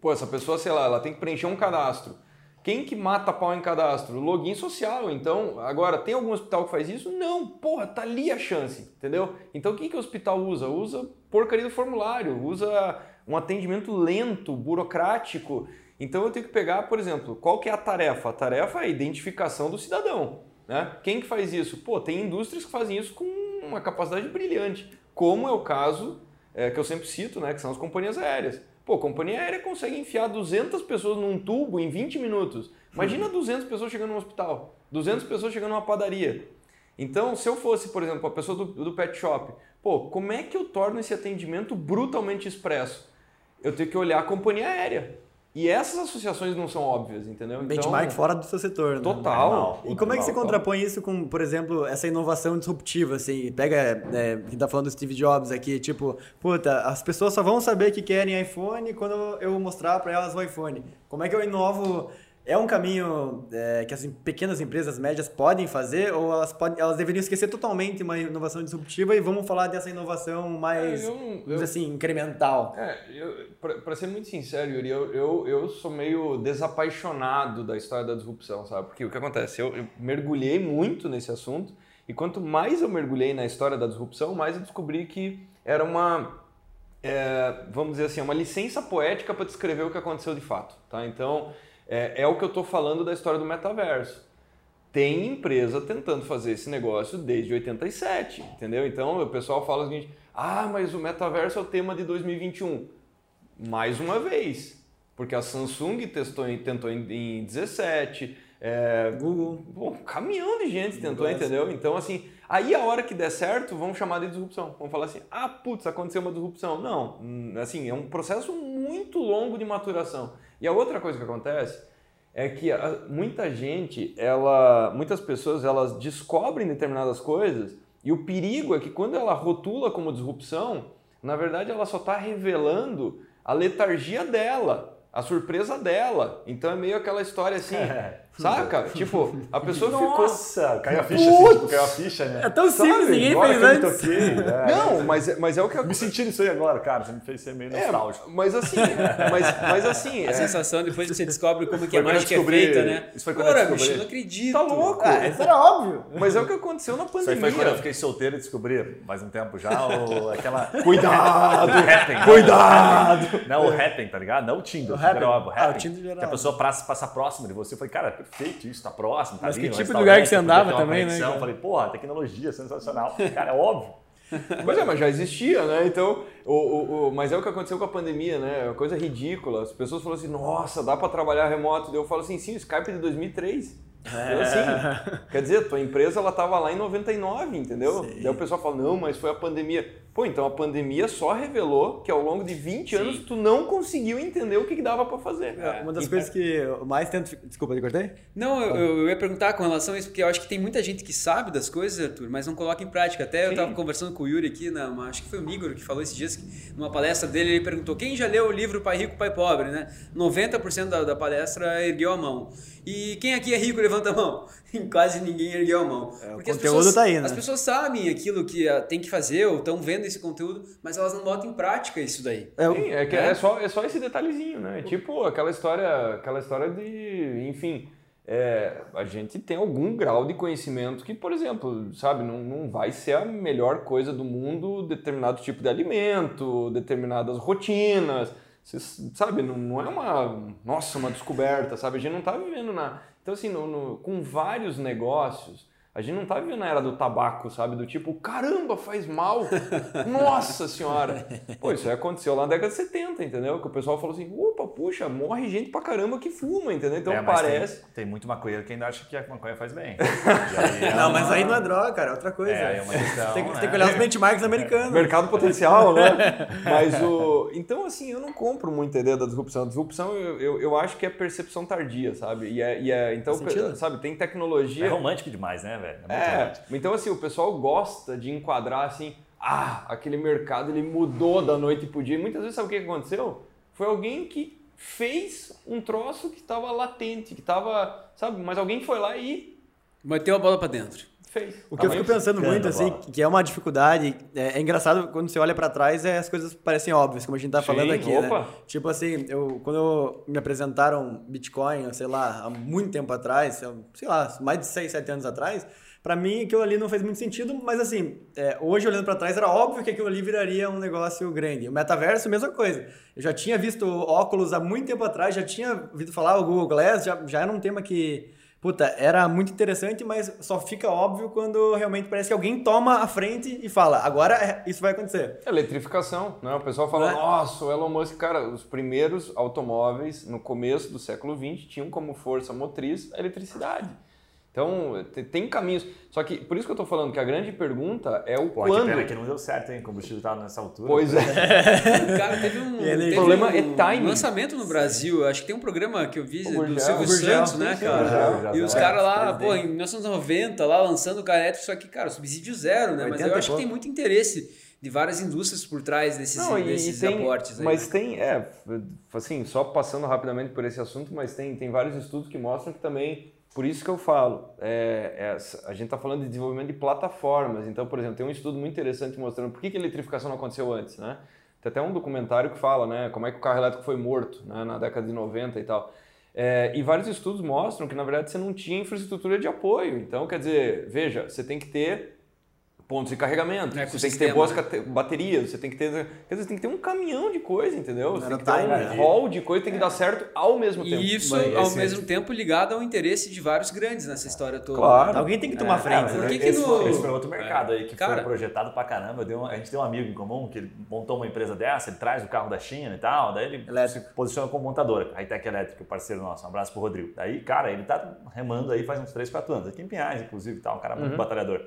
pô, essa pessoa, sei lá, ela tem que preencher um cadastro. Quem que mata pau em cadastro? Login social. Então, agora, tem algum hospital que faz isso? Não. Porra, tá ali a chance, entendeu? Então, o que, que o hospital usa? Usa porcaria do formulário, usa um atendimento lento, burocrático. Então, eu tenho que pegar, por exemplo, qual que é a tarefa? A tarefa é a identificação do cidadão. Né? Quem que faz isso? Pô, tem indústrias que fazem isso com uma capacidade brilhante, como é o caso é, que eu sempre cito, né, que são as companhias aéreas. Pô, a companhia aérea consegue enfiar 200 pessoas num tubo em 20 minutos. Imagina 200 pessoas chegando num hospital, 200 pessoas chegando numa padaria. Então, se eu fosse, por exemplo, a pessoa do, do pet shop, pô, como é que eu torno esse atendimento brutalmente expresso? Eu tenho que olhar a companhia aérea. E essas associações não são óbvias, entendeu? Então, Benchmark fora do seu setor, né? Total. E como é que você contrapõe isso com, por exemplo, essa inovação disruptiva, assim? Pega, é, quem tá falando do Steve Jobs aqui, tipo, puta, as pessoas só vão saber que querem iPhone quando eu mostrar para elas o iPhone. Como é que eu inovo É um caminho é, que as pequenas empresas médias podem fazer ou elas, podem, elas deveriam esquecer totalmente uma inovação disruptiva e vamos falar dessa inovação mais, É, eu dizer assim, incremental? É, para ser muito sincero, Yuri, eu, eu, eu sou meio desapaixonado da história da disrupção, sabe? Porque o que acontece? Eu, eu mergulhei muito nesse assunto e quanto mais eu mergulhei na história da disrupção, mais eu descobri que era uma, é, vamos dizer assim, uma licença poética para descrever o que aconteceu de fato, tá? Então, é, é o que eu estou falando da história do metaverso tem empresa tentando fazer esse negócio desde 87, entendeu? Então o pessoal fala o seguinte: ah, mas o metaverso é o tema de 2021. Mais uma vez, porque a Samsung testou tentou em, em 17, é, Google. Pô, um caminhão de gente tentou, entendeu? Então, assim, aí a hora que der certo, vamos chamar de disrupção. Vamos falar assim, ah, putz, aconteceu uma disrupção. Não, hum, assim, é um processo muito longo de maturação. E a outra coisa que acontece é que muita gente, ela, muitas pessoas, elas descobrem determinadas coisas e o perigo é que quando ela rotula como disrupção, na verdade ela só está revelando a letargia dela, a surpresa dela. Então é meio aquela história assim, saca? Tipo, a pessoa ficou Nossa, caiu a ficha assim, tipo, caiu a ficha, né? É tão simples, Sabe, ninguém Agora fez eu antes. toquei, é. Não, mas, é- mas é o que Eu me senti nisso aí agora, cara. Você me fez ser meio É, nostálgico. mas assim, mas, mas assim, A é, sensação depois que você descobre como que a eu mágica é feita, né? isso foi quando eu Ora, descobri. bicho, não acredito. tá louco. Ah, isso era óbvio. Mas é o que aconteceu na Isso aí pandemia. foi quando eu fiquei solteiro e descobri, faz um tempo já, o, aquela... Cuidado! Happen. Cuidado! Não, o Happen, tá ligado? Não o Tinder. O é óbvio, o Ah, o. Tinder já era Que a pessoa passa, passa próxima de você. Eu falei, cara, é perfeito isso, tá próximo, tá Mas ali que no tipo de lugar que você andava também, né, conexão. cara? Eu falei, porra, tecnologia, sensacional. Cara, é óbvio. Mas é, mas já existia, né? Então, o, o, o- mas é o que aconteceu com a pandemia, né? É uma coisa ridícula. As pessoas falam assim, nossa, dá pra trabalhar remoto. Eu falo assim, sim, o Skype é de 2003. Eu, assim, quer dizer, tua empresa ela tava lá em 99, entendeu? Sim. Daí o pessoal fala, não, mas foi a pandemia. Pô, então a pandemia só revelou que ao longo de 20 anos tu não conseguiu entender o que, que dava pra fazer. É, Uma das coisas que eu mais tento. Desculpa, eu cortei? Não, eu, eu ia perguntar com relação a isso, porque eu acho que tem muita gente que sabe das coisas, Arthur, mas não coloca em prática. Até eu Sim. estava conversando com o Yuri aqui, na, acho que foi o Migor que falou esses dias, que numa palestra dele, ele perguntou: quem já leu o livro Pai Rico, Pai Pobre, né? 90% da, da palestra ergueu a mão. E quem aqui é rico, levanta a mão. Quase ninguém ergueu a mão. É, o Porque as conteúdo pessoas, tá aí, né? As pessoas sabem aquilo que ah, tem que fazer, ou estão vendo esse conteúdo, mas elas não botam em prática isso daí. É, Sim, é, que É? é, só, é só esse detalhezinho, né? Tipo aquela história, aquela história de, enfim, é, a gente tem algum grau de conhecimento que, por exemplo, sabe, não, não vai ser a melhor coisa do mundo determinado tipo de alimento, determinadas rotinas, Sabe, não, não é uma, nossa, uma descoberta, sabe? A gente não tá vivendo na... Então, assim, no- no- com vários negócios, a gente não tá vivendo na era do tabaco, sabe? Do tipo, caramba, faz mal. Nossa senhora. Pô, isso aí aconteceu lá na década de 70, entendeu? Que o pessoal falou assim, opa, puxa, morre gente pra caramba que fuma, entendeu? Então É, mas parece... Tem, tem muito maconheiro que ainda acha que a maconha faz bem. É Não, uma- mas aí não é droga, cara, é outra coisa. É, é uma questão, tem, que- né? tem que olhar os benchmarks americanos. Mercado potencial, né? Mas o. Então, assim, eu não compro muita ideia da disrupção. A disrupção eu, eu, eu acho que é percepção tardia, sabe? E é. E é então, sabe, tem tecnologia. É romântico demais, né, velho? Muito É, romântico. então assim, o pessoal gosta de enquadrar assim, ah, aquele mercado ele mudou da noite pro dia. E muitas vezes sabe o que aconteceu? Foi alguém que fez um troço que estava latente, que estava, sabe, mas alguém foi lá e Meteu a bola pra dentro. Fez. O que eu fico pensando muito, assim, que é uma dificuldade, é, é engraçado quando você olha pra trás, é, as coisas parecem óbvias, como a gente tá Sim, falando aqui, opa. né? Tipo assim, eu, quando me apresentaram Bitcoin, sei lá, há muito tempo atrás, sei lá, mais de 6, 7 anos atrás, pra mim aquilo ali não fez muito sentido, mas assim, é, hoje olhando pra trás, era óbvio que aquilo ali viraria um negócio grande. O metaverso, mesma coisa. Eu já tinha visto óculos há muito tempo atrás, já tinha ouvido falar o Google Glass, já, já era um tema que Puta, era muito interessante, mas só fica óbvio quando realmente parece que alguém toma a frente e fala, agora é- isso vai acontecer. Eletrificação, né? O pessoal fala, Né? nossa, o Elon Musk, cara, os primeiros automóveis no começo do século XX tinham como força motriz a eletricidade. Então, te- tem caminhos. Só que, por isso que eu tô falando que a grande pergunta é o Pô, que quando. pena que não deu certo, hein? O combustível tava nessa altura. Pois é. Cara, teve um, teve O problema um é timing. lançamento no Brasil. Acho que tem um programa que eu vi O do. Silvio O Santos, né, cara? o Gurgel, e os é, caras lá, pô, em 1990, lá lançando carro elétrico, só que, cara, subsídio zero, né? Mas 80 eu acho que tem muito interesse de várias indústrias por trás desses, Não, desses tem, aportes aí. mas né? tem, é, assim, só passando rapidamente por esse assunto, mas tem, tem vários estudos que mostram que também, por isso que eu falo, é, é, a gente está falando de desenvolvimento de plataformas. Então, por exemplo, tem um estudo muito interessante mostrando por que, que a eletrificação não aconteceu antes, né? Tem até um documentário que fala, né, como é que o carro elétrico foi morto, né, na década de 90 e tal. É, e vários estudos mostram que, na verdade, você não tinha infraestrutura de apoio. Então, quer dizer, veja, você tem que ter pontos de carregamento, É, você tem que ter boas né? baterias, você tem que ter, quer dizer, você tem que ter um caminhão de coisa, entendeu? Você tem que ter um time, né? hall de coisa, tem que dar certo ao mesmo tempo. E isso, Mas ao esse- mesmo tempo, ligado ao interesse de vários grandes nessa história toda. Claro. Alguém tem que tomar É, frente. mas por né? que que esse, no- esse foi outro mercado aí que Cara- foi projetado pra caramba. Eu dei um- a gente tem um amigo em comum que ele montou uma empresa dessa, ele traz o carro da China e tal, daí ele Elétrico. se posiciona como montadora, a Hightech Elétrica, parceiro nosso. Um abraço pro Rodrigo. Daí, cara, ele tá remando aí faz uns 3, 4 anos, aqui em Pinhais, inclusive, e tal, um cara muito batalhador.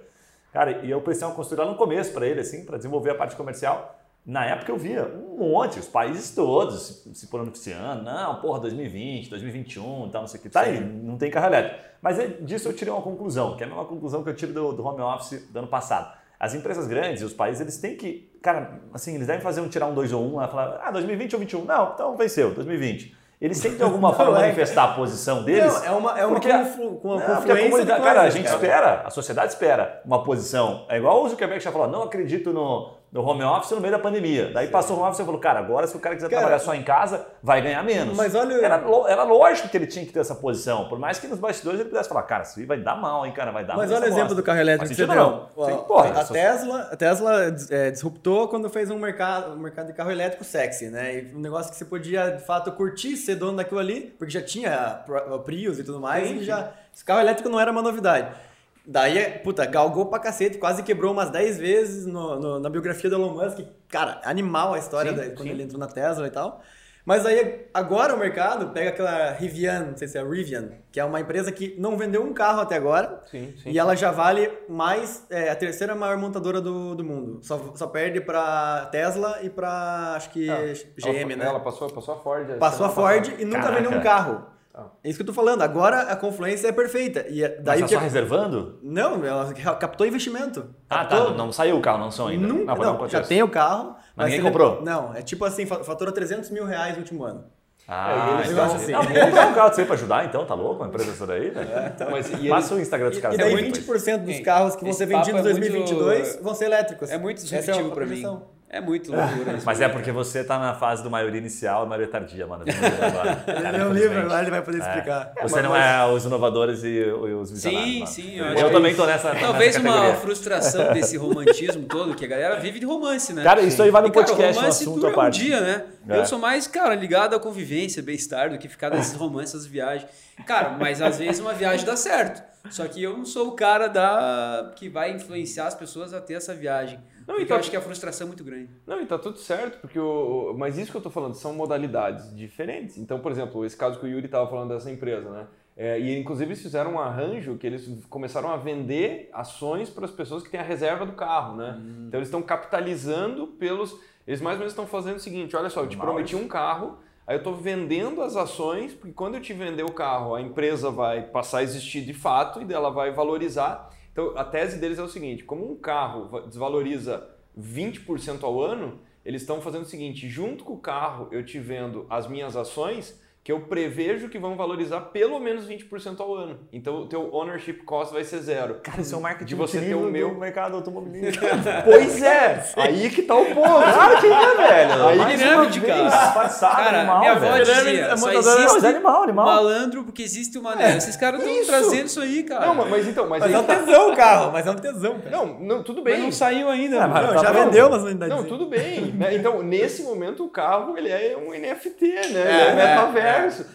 Cara, e eu prestei uma lá no começo para ele, assim, para desenvolver a parte comercial. Na época eu via um monte, os países todos se, beneficiando. Não, porra, 2020, 2021 e tal, não sei o que. Tá aí, não tem elétrico. Mas é- disso eu tirei uma conclusão, que é a mesma conclusão que eu tiro do, do home office do ano passado. As empresas grandes e os países, eles têm que, cara, assim, eles devem fazer um tirar um 2 ou 1 lá, falar, ah, 2020 ou 21? Não, então venceu, 2020. Eles têm que de alguma forma é- manifestar a posição deles. Não, é uma, é uma, porque- conflu, uma não, porque a comunidade, de cara, a gente espera, a sociedade espera uma posição. É igual o Zuckerberg já falou, não acredito no, no home office no meio da pandemia. Daí passou o home office e falou, cara, agora se o cara quiser Cara, trabalhar só em casa, vai ganhar menos. mas olha- Era, era lógico que ele tinha que ter essa posição, por mais que nos bastidores ele pudesse falar, cara, isso aí vai dar mal, hein, cara, vai dar Mas mal olha o exemplo bosta. do carro elétrico que você deu. não. Sim, porra, a, Tesla, a Tesla é, disruptou quando fez um mercado, um mercado de carro elétrico sexy, né? E um negócio que você podia, de fato, curtir, ser dono daquilo ali, porque já tinha Prius e tudo mais, Sim, e já, esse carro elétrico não era uma novidade. Daí, puta, galgou pra cacete, quase quebrou umas 10 vezes no- no- na biografia do Elon Musk. Cara, animal a história Sim, da- quando sim. ele entrou na Tesla e tal. Mas aí, agora o mercado pega aquela Rivian, não sei se é Rivian, que é uma empresa que não vendeu um carro até agora. Sim, sim. E ela já vale mais, é a terceira maior montadora do, do mundo. Só, só perde pra Tesla e pra, acho que, GM, ela, né? Ela passou, passou a Ford. Passou a semana Ford passada. e nunca Caraca. vendeu um carro. Ah. É isso que eu tô falando. Agora a confluência é perfeita. E é- Mas daí tá o que... só reservando? Não, ela captou investimento. Ah, tá, não, não saiu o carro, não são ainda. Nunca, Ah, um não, já tem o carro. Mas ninguém ele- comprou? Não, é tipo assim, fa- fatura 300 mil reais no último ano. Ah, É, eles então, assim. Não, um carro de você pra ajudar, então, tá louco? Uma empresa dessa daí, velho? Mas, e Passa o Instagram dos caras. e daí depois. 20% dos carros que vão ser vendidos em é muito- 2022 vão ser elétricos. É muito Essa é a disruptivo pra mim. É muito loucura isso. Mas é porque você tá na fase do maioria inicial e maioria tardia, mano. Ele lê um livro, agora ele vai poder explicar. Você não é os inovadores e os visionários. Sim, mano. sim, eu Eu, também tô nessa. Talvez nessa uma frustração desse romantismo todo, que a galera vive de romance, né? Cara, isso aí vai no E, cara, podcast, o um romance assunto dura parte. um dia, né? É. Eu sou mais, cara, ligado à convivência, bem-estar, do que ficar nesses romances, essas viagens. Cara, mas às vezes uma viagem dá certo. Só que eu não sou o cara da que vai influenciar as pessoas a ter essa viagem. Não, porque então- eu acho que a frustração é muito grande. Não, e tá tudo certo, porque o. Mas isso que eu tô falando são modalidades diferentes. Então, por exemplo, esse caso que o Yuri tava falando dessa empresa, né? É, e inclusive eles fizeram um arranjo que eles começaram a vender ações para as pessoas que têm a reserva do carro, né? Então eles estão capitalizando pelos. Eles mais ou menos estão fazendo o seguinte: olha só, eu te Mal prometi um carro, aí eu estou vendendo as ações, porque quando eu te vender o carro, a empresa vai passar a existir de fato e dela vai valorizar. Então a tese deles é o seguinte: como um carro va- desvaloriza 20% ao ano, eles estão fazendo o seguinte: junto com o carro eu te vendo as minhas ações que eu prevejo que vão valorizar pelo menos 20% ao ano. Então o teu ownership cost vai ser zero. Cara, isso é um marketing De você ter o meu- do mercado automobilístico. Pois é! Aí que tá o ponto. Claro que é, velho. Aí que uma pirâmide, vez, cara. Disfarçado, Cara, animal, minha avó velho. dizia, é só Não, mas existe é animal, animal. malandro porque existe o mané. Esses caras estão trazendo isso aí, cara. Não, mas então, mas, Mas aí é um tá- tesão o carro, mas é um tesão, cara. Não, não, tudo Mas bem. não saiu ainda. É, mas Não, tá já bom. vendeu umas unidades. Não, tudo bem. né? Então, nesse momento, o carro ele é um NFT, né? Ele É, é, universo.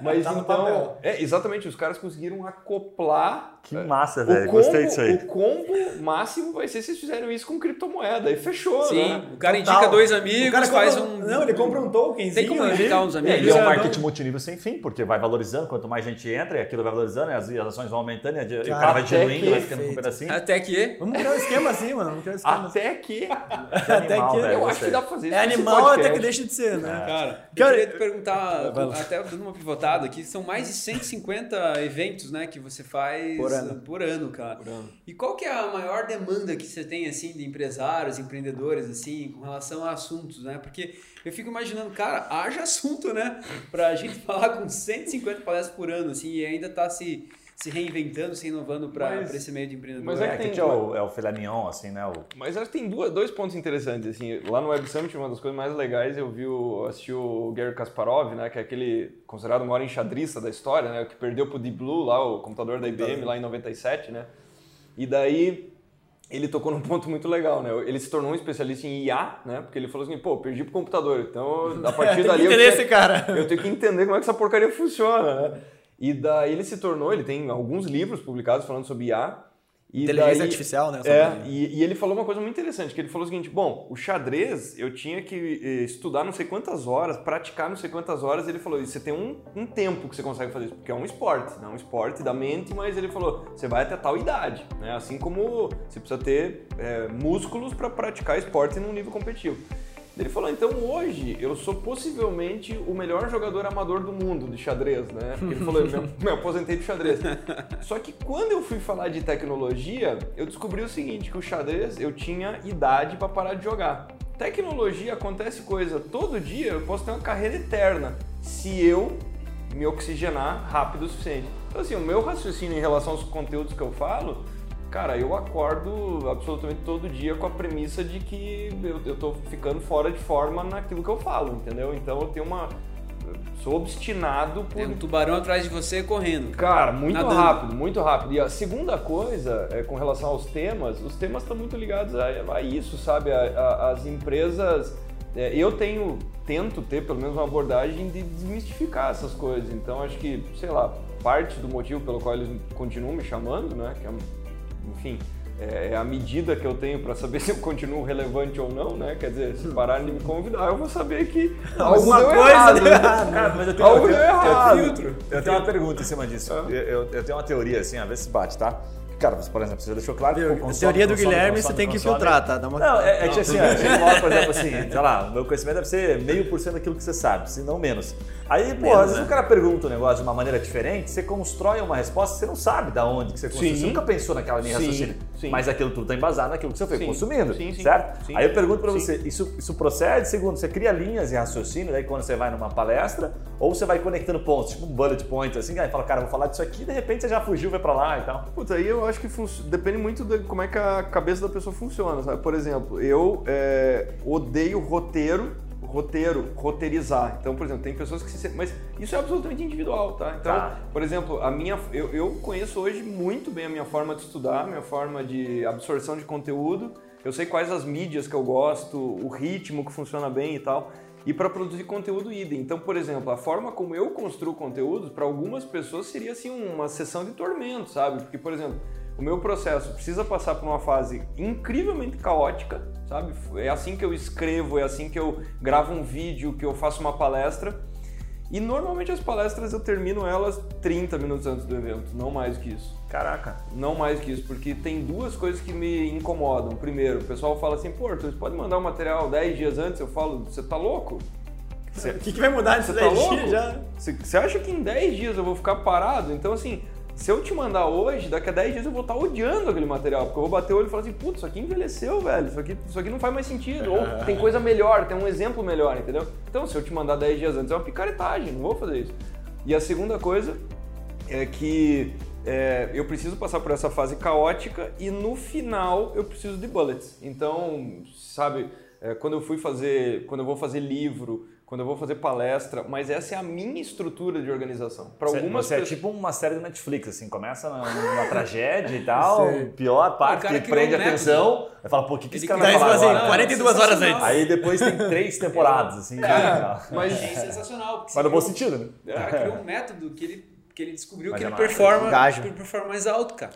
Mas Tá então, é, exatamente, os caras conseguiram acoplar Que massa, o velho. combo, Gostei disso aí. o combo máximo vai ser se eles fizerem isso com criptomoeda. E fechou, Sim, né? o cara Total. indica dois O amigos, cara faz compra- um. Não, ele compra um tokenzinho. Tem como indicar uns É, amigos? e é um marketing multinível sem fim, porque vai valorizando, quanto mais gente entra, e aquilo vai valorizando, e as, as ações vão aumentando, e a- e o cara vai até diluindo, vai ficando com um pedacinho. Até que. Vamos criar um esquema assim, mano. Vamos criar um esquema. Até que. Que animal, que- velho, Eu acho que dá pra fazer isso. É animal até que deixa de ser, né? Cara, eu queria te perguntar, até dando uma pivotada aqui, são mais de 150 eventos, né, que você faz Por ano. por ano, cara. E qual que é a maior demanda que você tem, assim, de empresários, empreendedores, assim, com relação a assuntos, né? Porque eu fico imaginando, cara, haja assunto, né? Pra gente falar com 150 palestras por ano, assim, e ainda tá se, se reinventando, se inovando pra esse meio de empreendedor. mas É, é que que tem- tinha o, é o filé mignon, assim, né? O, Mas acho que tem duas, dois pontos interessantes, assim, lá no Web Summit, uma das coisas mais legais, eu vi, o, assisti o Gary Kasparov, né, que é aquele considerado o maior enxadrista da história, né, o que perdeu pro Deep Blue lá, o computador da IBM lá em 97, né, e daí ele tocou num ponto muito legal, né, ele se tornou um especialista em IA, né, porque ele falou assim, pô, perdi pro computador, então a partir dali eu esse cara. eu tenho que entender como é que essa porcaria funciona, né? E daí ele se tornou, ele tem alguns livros publicados falando sobre IA. E Inteligência daí- artificial, né? É, e, e ele falou uma coisa muito interessante, que ele falou o seguinte, bom, o xadrez eu tinha que eh, estudar não sei quantas horas, praticar não sei quantas horas, ele falou, você tem um, um tempo que você consegue fazer isso, porque é um esporte, né? um esporte da mente, mas ele falou, você vai até tal idade, né? assim como você precisa ter eh, músculos para praticar esporte num nível competitivo. Ele falou, então hoje eu sou possivelmente o melhor jogador amador do mundo de xadrez, né? Porque ele falou, eu me, me aposentei de xadrez. Só que quando eu fui falar de tecnologia, eu descobri o seguinte, que o xadrez eu tinha idade para parar de jogar. Tecnologia acontece coisa todo dia, eu posso ter uma carreira eterna se eu me oxigenar rápido o suficiente. Então assim, o meu raciocínio em relação aos conteúdos que eu falo Cara, eu acordo absolutamente todo dia com a premissa de que eu, eu tô ficando fora de forma naquilo que eu falo, entendeu? Então eu tenho uma. eu sou obstinado por. Tem um tubarão atrás de você correndo. Cara, muito Nadando. rápido, muito rápido. E a segunda coisa, é, com relação aos temas, os temas estão muito ligados a, a isso, sabe? A- a- as empresas. é, eu tenho, tento ter pelo menos uma abordagem de desmistificar essas coisas. Então acho que, sei lá, parte do motivo pelo qual eles continuam me chamando, né? Que é, enfim, é é a medida que eu tenho para saber se eu continuo relevante ou não, né? Quer dizer, se pararem de me convidar, eu vou saber que Alguma deu coisa errado. deu né? errado. Cara, mas eu tenho, Algo eu, errado. eu, tenho, eu tenho uma pergunta em cima disso. Eu, eu- eu tenho uma teoria, assim, a ver se bate, tá? Cara, você, por exemplo, você já deixou claro que consome, Teoria do consome, Guilherme, consome, você tem que consome. filtrar, tá? Dá uma... Não, é, é que assim, ó, por exemplo, assim, sei lá, meu conhecimento deve ser meio por cento daquilo que você sabe, se não menos. Aí, pô, às vezes né? o cara pergunta um negócio de uma maneira diferente, você constrói uma resposta, você não sabe da onde que você construiu. Sim. Você nunca pensou naquela linha Sim, raciocínio. sim. Mas aquilo tudo tá embasado naquilo que você foi Sim, consumindo, sim, sim, certo? sim. Aí eu pergunto pra Sim. você, isso, isso procede? Segundo, você cria linhas de raciocínio, daí quando você vai numa palestra, ou você vai conectando pontos, tipo um bullet point, assim, aí fala, cara, vou falar disso aqui, e de repente você já fugiu, vai pra lá e tal. Puta, aí eu acho que func- depende muito de como é que a cabeça da pessoa funciona, sabe? Por exemplo, eu é, odeio roteiro, roteiro, roteirizar. Então, por exemplo, tem pessoas que se... sentem- Mas isso é absolutamente individual, tá? Então, Tá. por exemplo, a minha... Eu, eu conheço hoje muito bem a minha forma de estudar, minha forma de absorção de conteúdo. Eu sei quais as mídias que eu gosto, o ritmo que funciona bem e tal. E para produzir conteúdo idem. Então, por exemplo, a forma como eu construo conteúdos, para algumas pessoas seria assim uma sessão de tormento, sabe? Porque, por exemplo, o meu processo precisa passar por uma fase incrivelmente caótica, sabe? É assim que eu escrevo, é assim que eu gravo um vídeo, que eu faço uma palestra. E normalmente as palestras eu termino elas 30 minutos antes do evento, não mais que isso. Caraca. Não mais que isso, porque tem duas coisas que me incomodam. Primeiro, o pessoal fala assim, pô, Arthur, você pode mandar o material 10 dias antes? Eu falo, você tá louco? O que, que vai mudar daí? tá louco? Já... Você você acha que em 10 dias eu vou ficar parado? Então, assim, se eu te mandar hoje, daqui a 10 dias eu vou estar odiando aquele material, porque eu vou bater o olho e falar assim, putz, isso aqui envelheceu, velho, isso aqui, isso aqui não faz mais sentido, ou tem coisa melhor, tem um exemplo melhor, entendeu? Então, se eu te mandar 10 dias antes, é uma picaretagem, não vou fazer isso. E a segunda coisa é que é, eu preciso passar por essa fase caótica e no final eu preciso de bullets. Então, sabe, é, quando eu fui fazer, quando eu vou fazer livro, quando eu vou fazer palestra, mas essa é a minha estrutura de organização. Para algumas você é pessoas- tipo uma série do Netflix, assim, começa numa tragédia e tal, pior parte que prende um a atenção, aí fala, pô, o que, que esse Ele cara vai falar fala assim, agora? 42 horas sensacional. antes. Aí depois tem três temporadas, assim. Cara, e tal. mas É sensacional. porque Mas no bom sentido, né? O cara criou um método que ele, que ele descobriu Mas que é ele massa. performa, Engaja. per- performa mais alto, cara.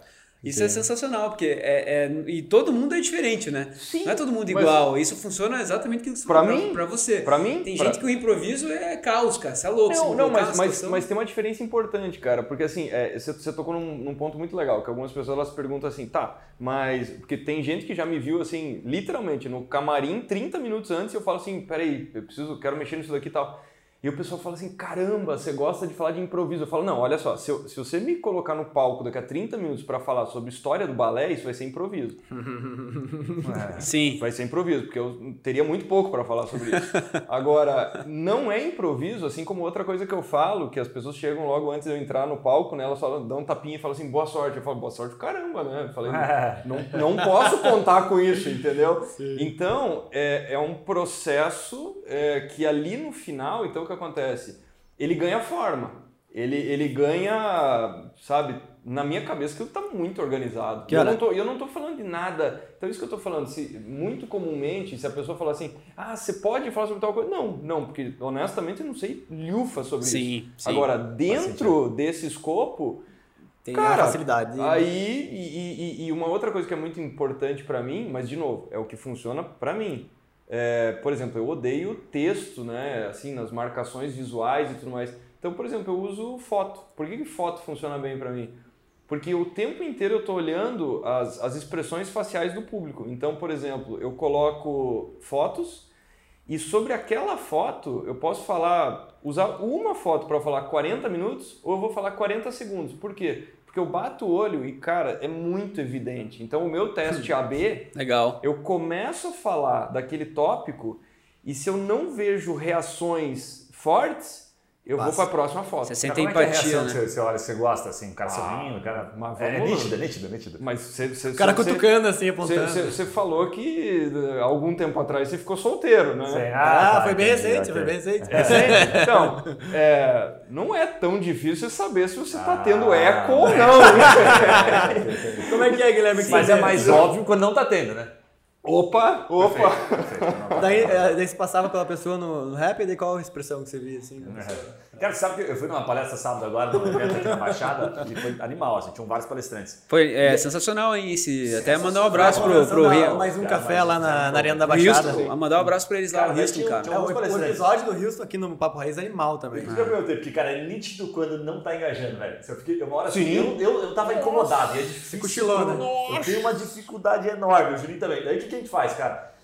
Isso é sensacional, porque é, é- e todo mundo é diferente, né? Sim, Não é todo mundo mas- igual. Isso funciona exatamente que Pra pra, mim- pra você. pra mim, Tem pra- gente que o improviso é caos, cara. Você é louco. Não, não, mas, mas, mas tem uma diferença importante, cara, porque assim, é, você, você tocou num, num ponto muito legal, que algumas pessoas elas perguntam assim, tá, mas. Porque tem gente que já me viu assim, literalmente, no camarim, 30 minutos antes, eu falo assim, peraí, eu preciso, quero mexer nisso daqui e tal. E o pessoal fala assim, caramba, você gosta de falar de improviso. Eu falo, não, olha só, se, eu- se você me colocar no palco daqui a 30 minutos para falar sobre história do balé, isso vai ser improviso. Sim. Vai ser improviso, porque eu teria muito pouco para falar sobre isso. Agora, não é improviso, assim como outra coisa que eu falo, que as pessoas chegam logo antes de eu entrar no palco, né? Elas falam, dão um tapinha e falam assim, boa sorte. Eu falo, boa sorte, caramba, né? Eu falei, não, não posso contar com isso, entendeu? Então, é, é um processo é, que ali no final, então o que acontece? Ele ganha forma. Ele, ele ganha, sabe, na minha cabeça que ele tá muito organizado. Que eu, não tô, eu não tô falando de nada. Então, isso que eu tô falando, se, muito comumente, se a pessoa falar assim, ah, você pode falar sobre tal coisa? Não, não, porque honestamente eu não sei lhufa sobre Sim, isso. sim. Agora, dentro desse escopo, Tem Cara, facilidade. Aí, e, e- e uma outra coisa que é muito importante pra mim, mas de novo, é o que funciona pra mim. É, por exemplo, eu odeio texto, né? Assim, nas marcações visuais e tudo mais. Então, por exemplo, eu uso foto. Por que, que foto funciona bem pra mim? Porque o tempo inteiro eu estou olhando as, as expressões faciais do público. Então, por exemplo, eu coloco fotos e sobre aquela foto eu posso falar, usar uma foto para falar 40 minutos ou eu vou falar 40 segundos. Por quê? Porque eu bato o olho e, cara, é muito evidente. Então, o meu teste AB, Legal. eu começo a falar daquele tópico e se eu não vejo reações fortes, eu vou Passa. para a próxima foto. Você sente é que é a empatia, reação né? que Você, você olha, você gosta, assim, o cara sorrindo, o cara... mas É, é nítido, é nítido, é nítido. Mas você, você, O cara você- cutucando assim, apontando. Você, você falou que eh, algum tempo atrás você ficou solteiro, né? Sim. Ah, tá, foi bem recente, foi bem recente. Recente? Então, é, não é tão difícil saber se você está Ah, tendo eco ou é. não. Como é que é, Guilherme? que Mas é mais óbvio quando não tá tendo, né? Opa, opa. Daí, é, daí você passava pela pessoa no, no rap, e daí qual a expressão que você via assim? Cara, você sabe que eu fui numa palestra sábado agora, num evento aqui na Baixada, e foi animal, assim, tinham vários palestrantes. Foi é, sensacional, hein? Esse, até mandar um abraço pro, pro a- Rio. Mais um Cara, café mas- lá na, na Arena da Houston, Baixada. mandar um abraço pra eles lá, Cara, o Houston, tinha- cara. tinha É, o, episódio do Houston aqui no Papo Raiz é animal também. Por isso que eu perguntei, porque, cara, é nítido quando não tá engajando, velho. Eu fiquei, eu, uma hora assim, Sim. eu, eu, eu tava incomodado, e é difícil. cochilou, né? Eu tenho uma dificuldade enorme, o Juninho também. Daí o que, que a gente faz, cara?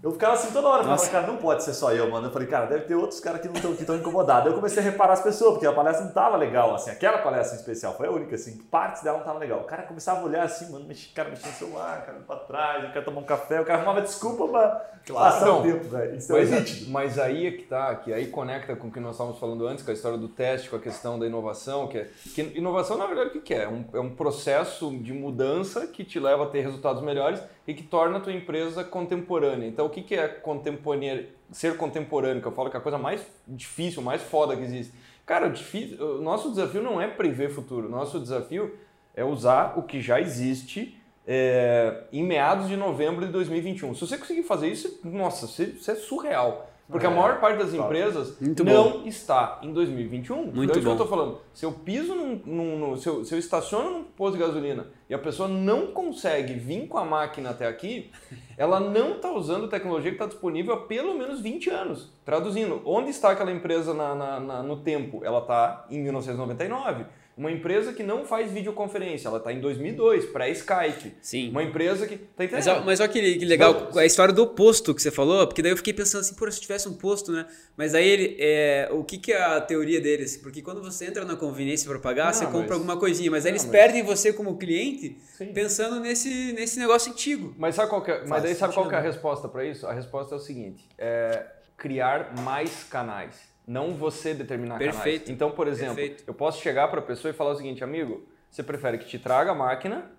Eu ficava assim toda hora, falava, Nossa. cara, não pode ser só eu, mano. Eu falei, cara, deve ter outros caras que não estão incomodados. Eu comecei a reparar as pessoas, porque a palestra não tava legal, assim. Aquela palestra em especial foi a única, assim, partes dela não tava legal. O cara começava a olhar assim, mano, mexi, cara mexendo no celular, cara pra trás, eu quero tomar um café, o cara arrumava desculpa pra passar Não, o tempo, velho. Isso é Mas, nítido. mas aí é que tá, que aí conecta com o que nós estávamos falando antes, com a história do teste, com a questão da inovação, que, é, que inovação na verdade o que que é? É um, é um processo de mudança que te leva a ter resultados melhores e que torna a tua empresa contemporânea. Então o que, que é ser contemporâneo, que eu falo que é a coisa mais difícil, mais foda que existe. Cara, o, difícil, o nosso desafio não é prever futuro, nosso desafio é usar o que já existe é, em meados de novembro de 2021. Se você conseguir fazer isso, nossa, isso isso é surreal. Porque a É, maior parte das top. empresas Muito não está em 2021. Muito então, é isso que bom. eu tô falando. Se eu piso num, num- num- se, eu, se eu estaciono num posto de gasolina e a pessoa não consegue vir com a máquina até aqui, ela não está usando tecnologia que está disponível há pelo menos 20 anos. Traduzindo, onde está aquela empresa na- na- na- no tempo? Ela está em 1999. Uma empresa que não faz videoconferência, ela está em 2002, pré-Skype. Sim. Uma empresa que. Tá Mas, entendendo? ó, mas olha que, que legal, a história do posto que você falou, porque daí eu fiquei pensando assim, pô, se tivesse um posto, né? Mas aí ele, é, o que, que é a teoria deles? Porque quando você entra na conveniência para pagar, Não, você compra mas- alguma coisinha, mas aí Não, eles mas- perdem você como cliente Sim. pensando nesse, nesse negócio antigo. Mas sabe qual que é, mas daí sabe qual é a sentido. resposta para isso? A resposta é o seguinte: é criar mais canais, não você determinar Perfeito. canais. Então, por exemplo, Perfeito. eu posso chegar para a pessoa e falar o seguinte, amigo, você prefere que te traga a máquina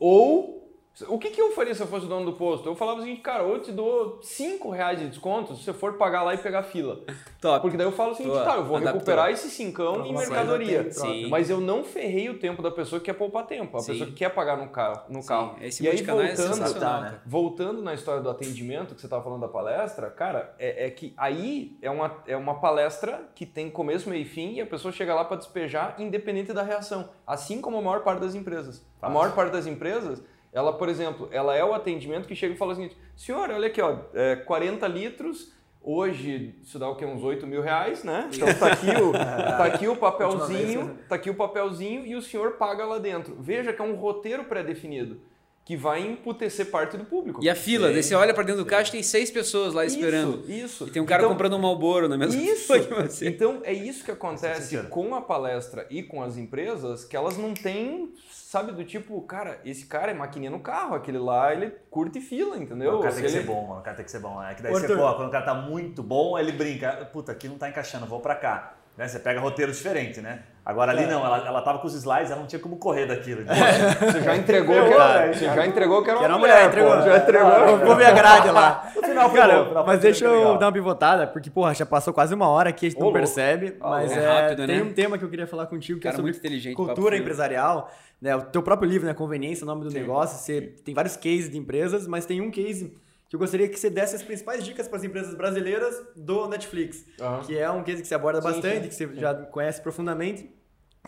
ou O que, que eu faria se eu fosse o dono do posto? Eu falava o seguinte, cara, eu te dou 5 reais de desconto se você for pagar lá e pegar fila. Top. Porque daí eu falo o seguinte, tá, eu vou Adaptou. recuperar esse cincão em Alguma coisa mercadoria. Mas eu não ferrei o tempo da pessoa que quer poupar tempo, a Sim. pessoa que quer pagar no carro. No Sim, carro. esse e aí, é voltando, sensacional, né? cara. voltando na história do atendimento que você estava falando da palestra, cara, é, é que aí é uma, é uma palestra que tem começo, meio e fim e a pessoa chega lá para despejar independente da reação. Assim como a maior parte das empresas. A maior parte das empresas, ela, por exemplo, ela é o atendimento que chega e fala o seguinte, senhor, olha aqui, ó, é, 40 litros, hoje isso dá o quê? Uns 8 mil reais, né? Então tá aqui o, tá aqui o papelzinho, tá aqui o papelzinho e o senhor paga lá dentro. Veja que é um roteiro pré-definido que vai emputecer parte do público. E a fila, daí você olha pra dentro do caixa tem seis pessoas lá esperando. Isso, isso. E tem um cara Então, comprando um Malboro na mesma Isso! que você. Então é isso que acontece com a palestra e com as empresas, que elas não têm, sabe, do tipo, cara, esse cara é maquininha no carro, aquele lá ele curte fila, entendeu? O cara tem que Se ser ele- bom, mano. O cara tem que ser bom. É que daí Ô, você, Arthur. pô, quando o cara tá muito bom, ele brinca. Puta, aqui não tá encaixando, vou pra cá. Né? Você pega roteiro diferente, né? Agora É. ali não, ela, ela tava com os slides, ela não tinha como correr daquilo. Você já entregou que era, velho. você já entregou que era Que era uma uma mulher, mulher, pô. Já entregou. Vou ver a grade lá. No final foi Cara, bom, mas foi deixa eu legal. dar uma pivotada, porque, porra, já passou quase uma hora aqui, a gente Ô, não percebe, Ah, mas é é, rápido, tem né? um tema que eu queria falar contigo, que Cara é sobre muito inteligente, cultura empresarial, né? O teu próprio livro, né? Conveniência, o nome do negócio, você tem vários cases de empresas, mas tem um case que eu gostaria que você desse as principais dicas para as empresas brasileiras do Netflix, Aham. que é um case que você aborda Sim, bastante, sim, que você já conhece profundamente.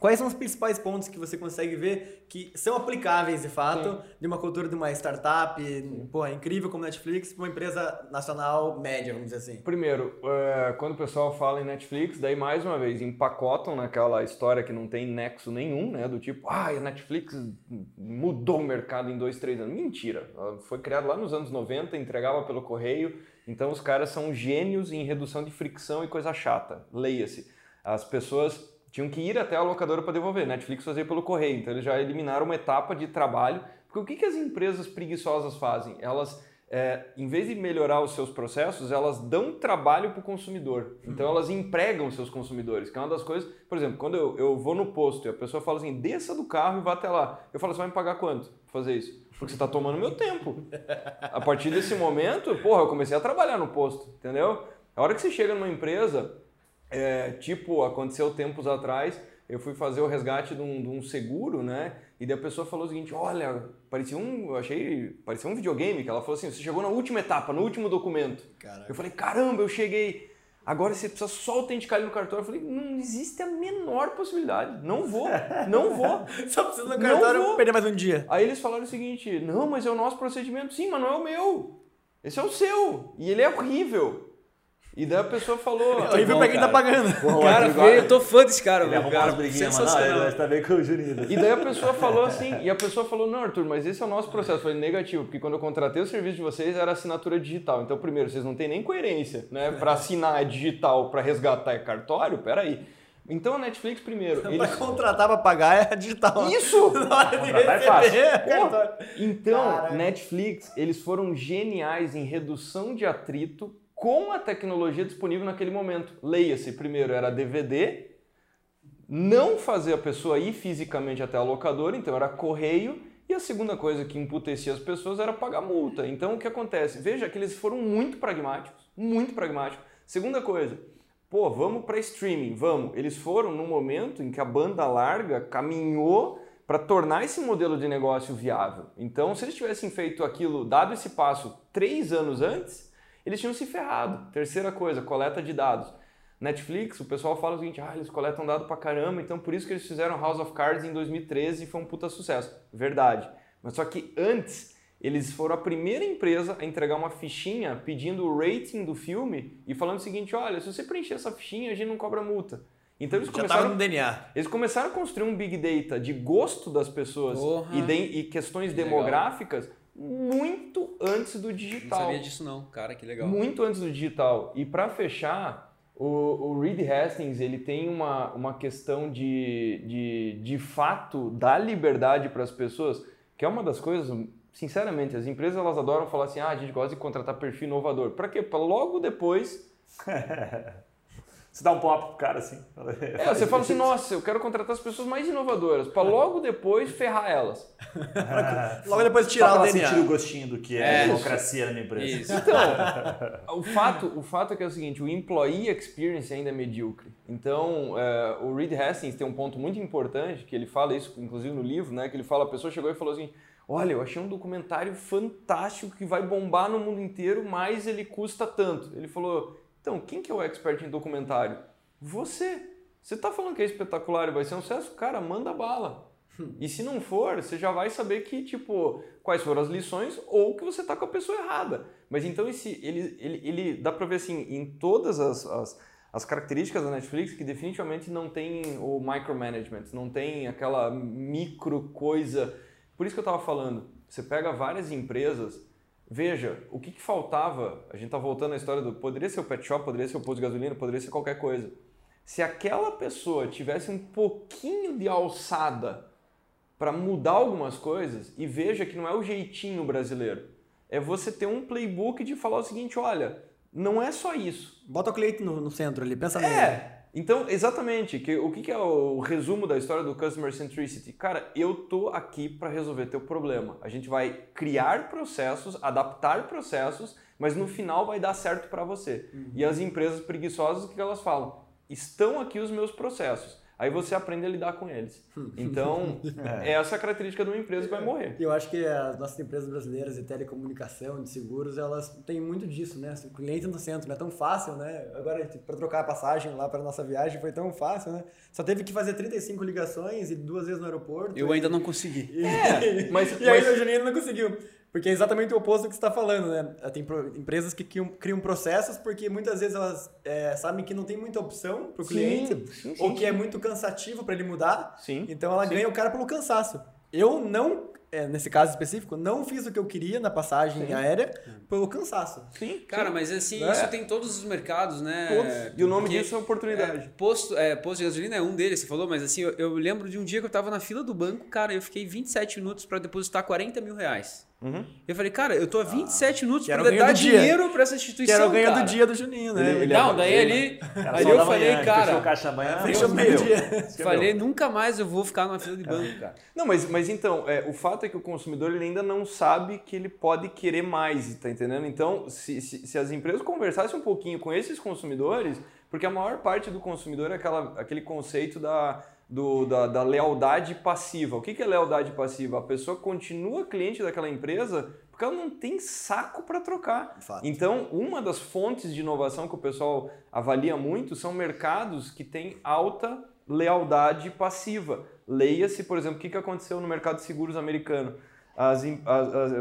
Quais são os principais pontos que você consegue ver que são aplicáveis de fato de uma cultura de uma startup, porra, incrível como Netflix, para uma empresa nacional média, vamos dizer assim? Primeiro, é, quando o pessoal fala em Netflix, daí mais uma vez empacotam naquela história que não tem nexo nenhum, né? Do tipo, ah, a Netflix mudou o mercado em dois, três anos. Mentira. Ela foi criada lá nos anos 90, entregava pelo correio. Então os caras são gênios em redução de fricção e coisa chata. Leia-se. As pessoas tinham que ir até a locadora para devolver. Netflix fazia pelo correio. Então eles já eliminaram uma etapa de trabalho. Porque o que, que as empresas preguiçosas fazem? Elas é, em vez de melhorar os seus processos, elas dão trabalho para o consumidor. Então elas empregam seus consumidores, que é uma das coisas. Por exemplo, quando eu, eu vou no posto e a pessoa fala assim, desça do carro e vá até lá. Eu falo, você vai me pagar quanto pra fazer isso? Porque você está tomando meu tempo. A partir desse momento, porra, eu comecei a trabalhar no posto, entendeu? A hora que você chega numa empresa, é, tipo, aconteceu tempos atrás, eu fui fazer o resgate de um, de um seguro, né? E daí a pessoa falou o seguinte: olha, parecia um. Eu achei. Parecia um videogame, que ela falou assim: você chegou na última etapa, no último documento. Caraca. Eu falei, caramba, eu cheguei. Agora você precisa só autenticar ele no cartório. Eu falei, não existe a menor possibilidade. Não vou, não vou. Só precisa no Não cartório vou. perder mais um dia. Aí eles falaram o seguinte: não, mas é o nosso procedimento. Sim, mas não é o meu. Esse é o seu. E ele é horrível. E daí a pessoa falou. É horrível bom, pra quem tá pagando. Porra, Cara, veio, eu tô fã desse cara, arrumou Cara, briguinhas. Não, ele tá bem com o Juninho. E daí a pessoa falou assim, e a pessoa falou, não, Arthur, mas esse é o nosso processo. Eu falei, negativo, porque quando eu contratei o serviço de vocês era assinatura digital. Então, primeiro, vocês não têm nem coerência, né? Pra assinar é digital, pra resgatar é cartório, peraí. Então a Netflix, primeiro, Pra eles... contratar pra pagar é digital. Isso! Na hora de é receber, fácil. é cartório. Então, Caralho. Netflix, eles foram geniais em redução de atrito com a tecnologia disponível naquele momento. Leia-se, primeiro era DVD, não fazer a pessoa ir fisicamente até a locadora, então era correio, e a segunda coisa que emputecia as pessoas era pagar multa. Então o que acontece? Veja que eles foram muito pragmáticos, muito pragmáticos. Segunda coisa, pô, vamos para streaming, vamos. Eles foram no momento em que a banda larga caminhou para tornar esse modelo de negócio viável. Então, se eles tivessem feito aquilo, dado esse passo três anos antes, eles tinham se ferrado. Terceira coisa, coleta de dados. Netflix, o pessoal fala o seguinte, ah, eles coletam dado pra caramba, então por isso que eles fizeram House of Cards em 2013 e foi um puta sucesso. Verdade. Mas só que antes, eles foram a primeira empresa a entregar uma fichinha pedindo o rating do filme e falando o seguinte, olha, se você preencher essa fichinha, a gente não cobra multa. Então eles Já começaram no DNA. eles começaram a construir um big data de gosto das pessoas e, de- e questões Que legal. Muito antes do Não digital. sabia disso não, cara, que legal. Muito antes do digital. E para fechar, o, o Reed Hastings ele tem uma, uma questão de, de, de fato dar liberdade para as pessoas, que é uma das coisas, sinceramente, as empresas elas adoram falar assim, ah, a gente gosta de contratar perfil inovador. Para quê? Para logo depois Você dá um pop pro cara assim. É, você fala assim, nossa, eu quero contratar as pessoas mais inovadoras, para logo depois ferrar elas. Logo depois Só tirar pra o DNA. sentir o gostinho do que é, É, democracia na minha empresa. Isso. Então, o fato, o fato é que é o seguinte, o employee experience ainda é medíocre. Então, é, o Reed Hastings tem um ponto muito importante, que ele fala isso, inclusive no livro, né? Que ele fala, a pessoa chegou e falou assim, olha, eu achei um documentário fantástico que vai bombar no mundo inteiro, mas ele custa tanto. Ele falou, então, quem que é o expert em documentário? Você. Você tá falando que é espetacular e vai ser um sucesso? Cara, manda bala. E se não for, você já vai saber que, tipo, quais foram as lições ou que você tá com a pessoa errada. Mas então esse, ele, ele, ele dá pra ver assim, em todas as, as, as características da Netflix que definitivamente não tem o micromanagement, não tem aquela micro coisa. Por isso que eu tava falando, você pega várias empresas, veja, o que, que faltava, a gente tá voltando à história do, poderia ser o pet shop, poderia ser o posto de gasolina, poderia ser qualquer coisa. Se aquela pessoa tivesse um pouquinho de alçada para mudar algumas coisas e veja que não é o jeitinho brasileiro. É você ter um playbook de falar o seguinte, olha, não é só isso. Bota o cliente no, no centro ali, pensa nele. É. Então, exatamente, que, o que, que é o resumo da história do Customer Centricity? Cara, eu tô aqui para resolver teu problema. A gente vai criar processos, adaptar processos, mas no final vai dar certo para você. E as empresas preguiçosas, o que elas falam? Estão aqui os meus processos. Aí você aprende a lidar com eles. Então, é essa a característica de uma empresa que vai morrer. Eu acho que as nossas empresas brasileiras de telecomunicação, de seguros, elas têm muito disso, né? O cliente no centro não é tão fácil, né? Agora, para trocar a passagem lá para nossa viagem foi tão fácil, né? Só teve que fazer 35 ligações e duas vezes no aeroporto. Eu e- ainda não consegui. E, É, mas- e aí mas- o Juninho não conseguiu. Porque é exatamente o oposto do que você está falando, né? Tem empresas que criam, criam processos porque muitas vezes elas é, sabem que não tem muita opção para o cliente sim, sim, ou que sim. é muito cansativo para ele mudar. Sim, Então ela ganha o cara pelo cansaço. Eu não, é, nesse caso específico, não fiz o que eu queria na passagem aérea pelo cansaço. Sim, Cara, sim. mas assim, É. isso tem em todos os mercados, né? Todos. E o nome Porque, disso é oportunidade. é, posto, é, posto de gasolina é um deles, você falou, mas assim, eu, eu lembro de um dia que eu tava na fila do banco, cara, eu fiquei 27 minutos pra depositar 40 mil reais. Uhum. Eu falei, cara, eu tô há 27 minutos que era pra dar do dia. dinheiro pra essa Que instituição. era o ganho cara. do dia do Juninho, né? Ele- ele- Não, daí ali, só eu da falei, manhã, Fechou cara, caixa amanhã. Fechou. Deus meu. falei, nunca mais eu vou ficar numa fila de banco, cara. Não, mas, mas então, é, o fato é que o consumidor ele ainda não sabe que ele pode querer mais, tá entendendo? Então, se, se, se as empresas conversassem um pouquinho com esses consumidores, porque a maior parte do consumidor é aquela, aquele conceito da, do, da, da lealdade passiva. O que, que é lealdade passiva? A pessoa continua cliente daquela empresa porque ela não tem saco para trocar. Fato. Então, uma das fontes de inovação que o pessoal avalia muito são mercados que têm alta lealdade passiva. Leia-se, por exemplo, o que que aconteceu no mercado de seguros americano. As as- as,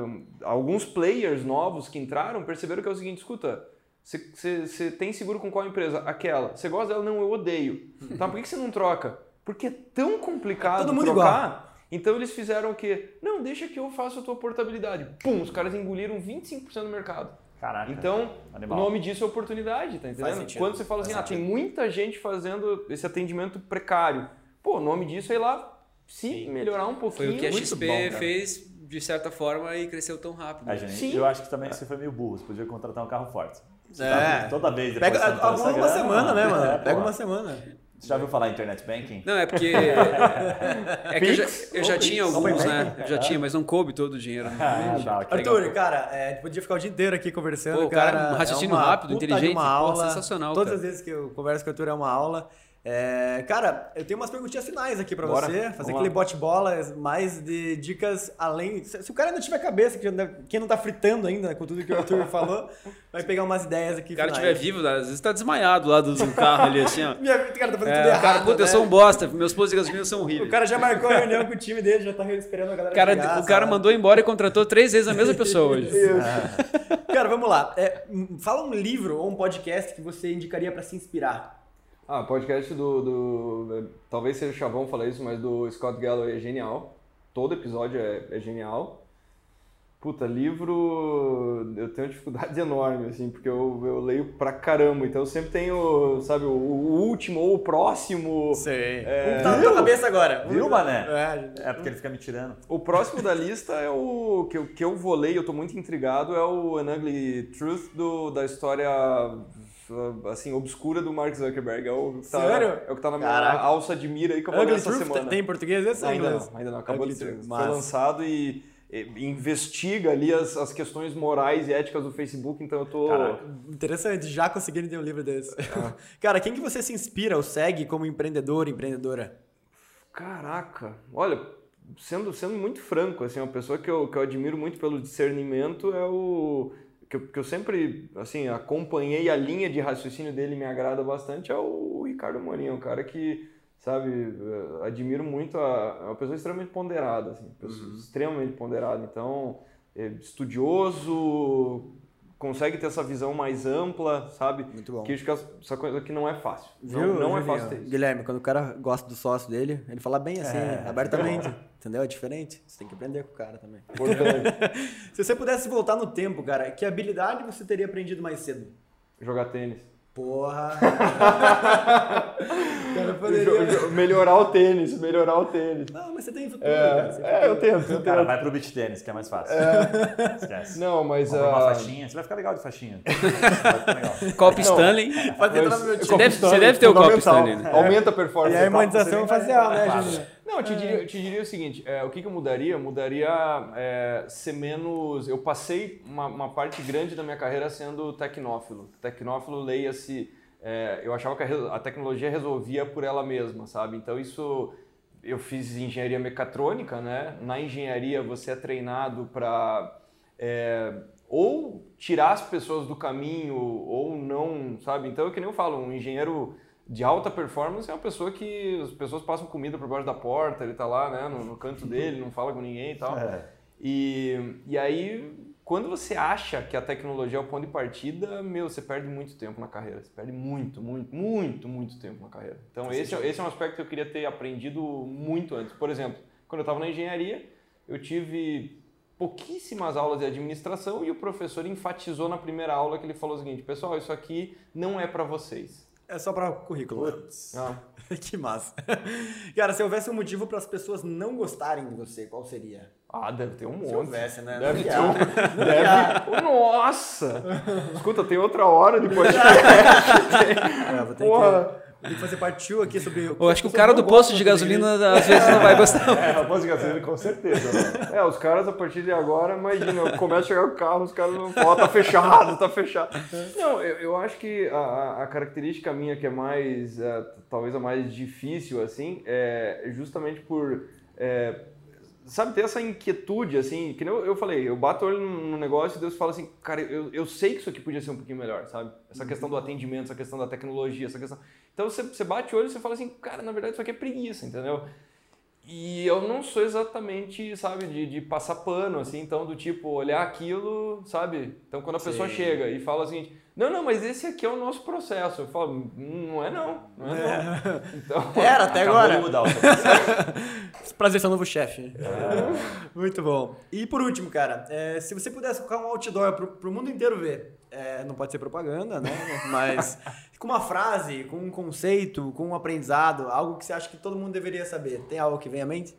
alguns players novos que entraram perceberam que é o seguinte: escuta, você tem seguro com qual empresa? Aquela. Você gosta dela? Não, eu odeio. Tá, por que que você não troca? Porque é tão complicado Todo mundo trocar. Então eles fizeram o quê? Não, deixa que eu faço a tua portabilidade. Pum, os caras engoliram 25% do mercado. Caraca. Então, Animal. o nome disso é oportunidade, tá entendendo? sentido. Quando você fala assim, Faz ah, tem muita gente fazendo esse atendimento precário. Pô, o nome disso é ir lá se melhorar um pouquinho. Foi o que a XP bom, fez, de certa forma, e cresceu tão rápido. A gente, Sim. eu acho que também você foi meio burro. Você podia contratar um carro forte. Você É. tá- toda vez depois Pega no alguma Instagram, semana, né, mano? é, Pega uma semana. Você já ouviu falar em internet banking? Não, é porque. É que eu já, eu já tinha alguns, banking. né? Eu já tinha, mas não coube todo o dinheiro. né? Ah, tá, legal. Arthur, cara, é, a gente podia ficar o dia inteiro aqui conversando, Pô, o cara, cara. um raciocínio é uma rápido, puta de inteligente, uma pô, aula. sensacional, Todas cara. as vezes que eu converso com o Arthur é uma aula. É, cara, eu tenho umas perguntinhas finais aqui pra Bora, você. Fazer aquele bote-bola, mais de dicas além. Se, se o cara ainda tiver cabeça, quem não tá fritando ainda com tudo que o Arthur falou, vai pegar umas ideias aqui Se o cara estiver vivo, às vezes tá desmaiado lá do, do carro ali, assim, ó. Minha, o cara tá fazendo É, tudo errado. cara, puta, eu né? sou um bosta, meus de gasolina são horríveis. O cara já marcou a reunião com o time dele, já tá esperando a galera O cara, chegar, o cara sabe? mandou embora e contratou três vezes a mesma pessoa hoje. Cara, vamos lá. É, fala um livro ou um podcast que você indicaria pra se inspirar. Ah, podcast do, do- Talvez seja chavão falar isso, mas do Scott Galloway é genial. Todo episódio é, é genial. Puta, livro. Eu tenho dificuldade enorme, assim, porque eu, eu leio pra caramba. Então eu sempre tenho, sabe, o, o último ou o próximo. Sei. É, Um tá na tua cabeça agora. Viu, mané? É, É porque ele fica me tirando. O próximo da lista é o que eu, que eu vou ler, eu tô muito intrigado, é o An Ugly Truth do, da história assim, obscura do Mark Zuckerberg. É o que tá, Sério? É o que tá na minha Caraca. alça de mira aí que eu vou ler essa Truth semana. tem em português esse em Ainda inglês? não, ainda não. Acabou Ugly de ser lançado e, investiga ali as, as questões morais e éticas do Facebook, então eu tô... Interessante, já conseguiram ter um livro desse. Cara, quem que você se inspira ou segue como empreendedor, empreendedora? Caraca, olha, sendo, sendo muito franco, assim, uma pessoa que eu, que eu admiro muito pelo discernimento é o... Que eu, que eu sempre, assim, acompanhei a linha de raciocínio dele e me agrada bastante é o Ricardo Morinho, é um cara que, sabe, eh, admiro muito, a, é uma pessoa extremamente ponderada, assim, pessoa extremamente ponderada, então, é estudioso, consegue ter essa visão mais ampla, sabe? Muito bom. Que acho que essa coisa que não é fácil. Viu, não não é fácil ter isso. Guilherme, quando o cara gosta do sócio dele, ele fala bem assim, abertamente. Entendeu? É diferente. Você tem que aprender com o cara também. Se você pudesse voltar no tempo, cara, que habilidade você teria aprendido mais cedo? Jogar tênis. Porra! cara poderia... Melhorar o tênis, melhorar o tênis. Não, mas você tem futuro, cara. Você É, eu tento, eu Cara, tento. vai pro beach tênis, que é mais fácil. Esquece. Não, mas. Compra uma ah, faixinha, você vai ficar legal de faixinha. Vai ficar legal. Copo Stanley. Mas- meu Você deve, você deve ter o copo Stanley, né? Aumenta a performance. E a tá? harmonização facial, né, Claro. Não, eu te diria, eu te diria o seguinte: é, o que, que eu mudaria? Eu mudaria é, ser menos. Eu passei uma, uma parte grande da minha carreira sendo tecnófilo. Tecnófilo, leia-se. é, eu achava que a, a tecnologia resolvia por ela mesma, sabe? Então isso. Eu fiz engenharia mecatrônica, né? Na engenharia você é treinado para ou tirar as pessoas do caminho ou não, sabe? Então é que nem eu falo, um engenheiro de alta performance é uma pessoa que as pessoas passam comida por baixo da porta, ele tá lá, né, no, no canto dele, não fala com ninguém e tal. É. E, e aí, quando você acha que a tecnologia é o ponto de partida, meu, você perde muito tempo na carreira. Você perde muito, muito, muito, muito tempo na carreira. Então, esse, é- esse é um aspecto que eu queria ter aprendido muito antes. Por exemplo, quando eu estava na engenharia, eu tive pouquíssimas aulas de administração e o professor enfatizou na primeira aula que ele falou o seguinte: pessoal, isso aqui não é para vocês. É só pra currículo. Ah, que massa. Cara, se houvesse um motivo para as pessoas não gostarem de você, qual seria? ah, deve ter um monte. Se houvesse, né? Deve ter um. Deve... Nossa! Escuta, tem outra hora de podcast. É, vou ter Porra. que, ter que fazer parte 2 aqui sobre... Eu acho que o cara do posto de gasolina às vezes não vai gostar. É, a posto de gasolina com certeza. Né? É, os caras a partir de agora, imagina, começa a chegar o carro, os caras não falam, tá fechado, tá fechado. Não, eu, eu acho que a, a- a característica minha que é mais, é, talvez a mais difícil, assim, é justamente por, é, sabe, ter essa inquietude, assim, que nem eu, eu falei, eu bato o olho no negócio e Deus fala assim, cara, eu, eu sei que isso aqui podia ser um pouquinho melhor, sabe? Essa questão do atendimento, essa questão da tecnologia, essa questão... Então você, você bate o olho e você fala assim, cara, na verdade isso aqui é preguiça, entendeu? E eu não sou exatamente, sabe, de, de passar pano, assim, então, do tipo, olhar aquilo, sabe? Então, quando a pessoa Sim. chega e fala o seguinte, não, não, mas esse aqui é o nosso processo. Eu falo, "Hum, não é não, não é não. Então, Era até agora. mudar o seu Prazer, seu novo chefe. Muito bom. E por último, cara, é, se você pudesse colocar um outdoor pro, pro mundo inteiro ver, é, não pode ser propaganda, né? Mas com uma frase, com um conceito, com um aprendizado, algo que você acha que todo mundo deveria saber. Tem algo que vem à mente?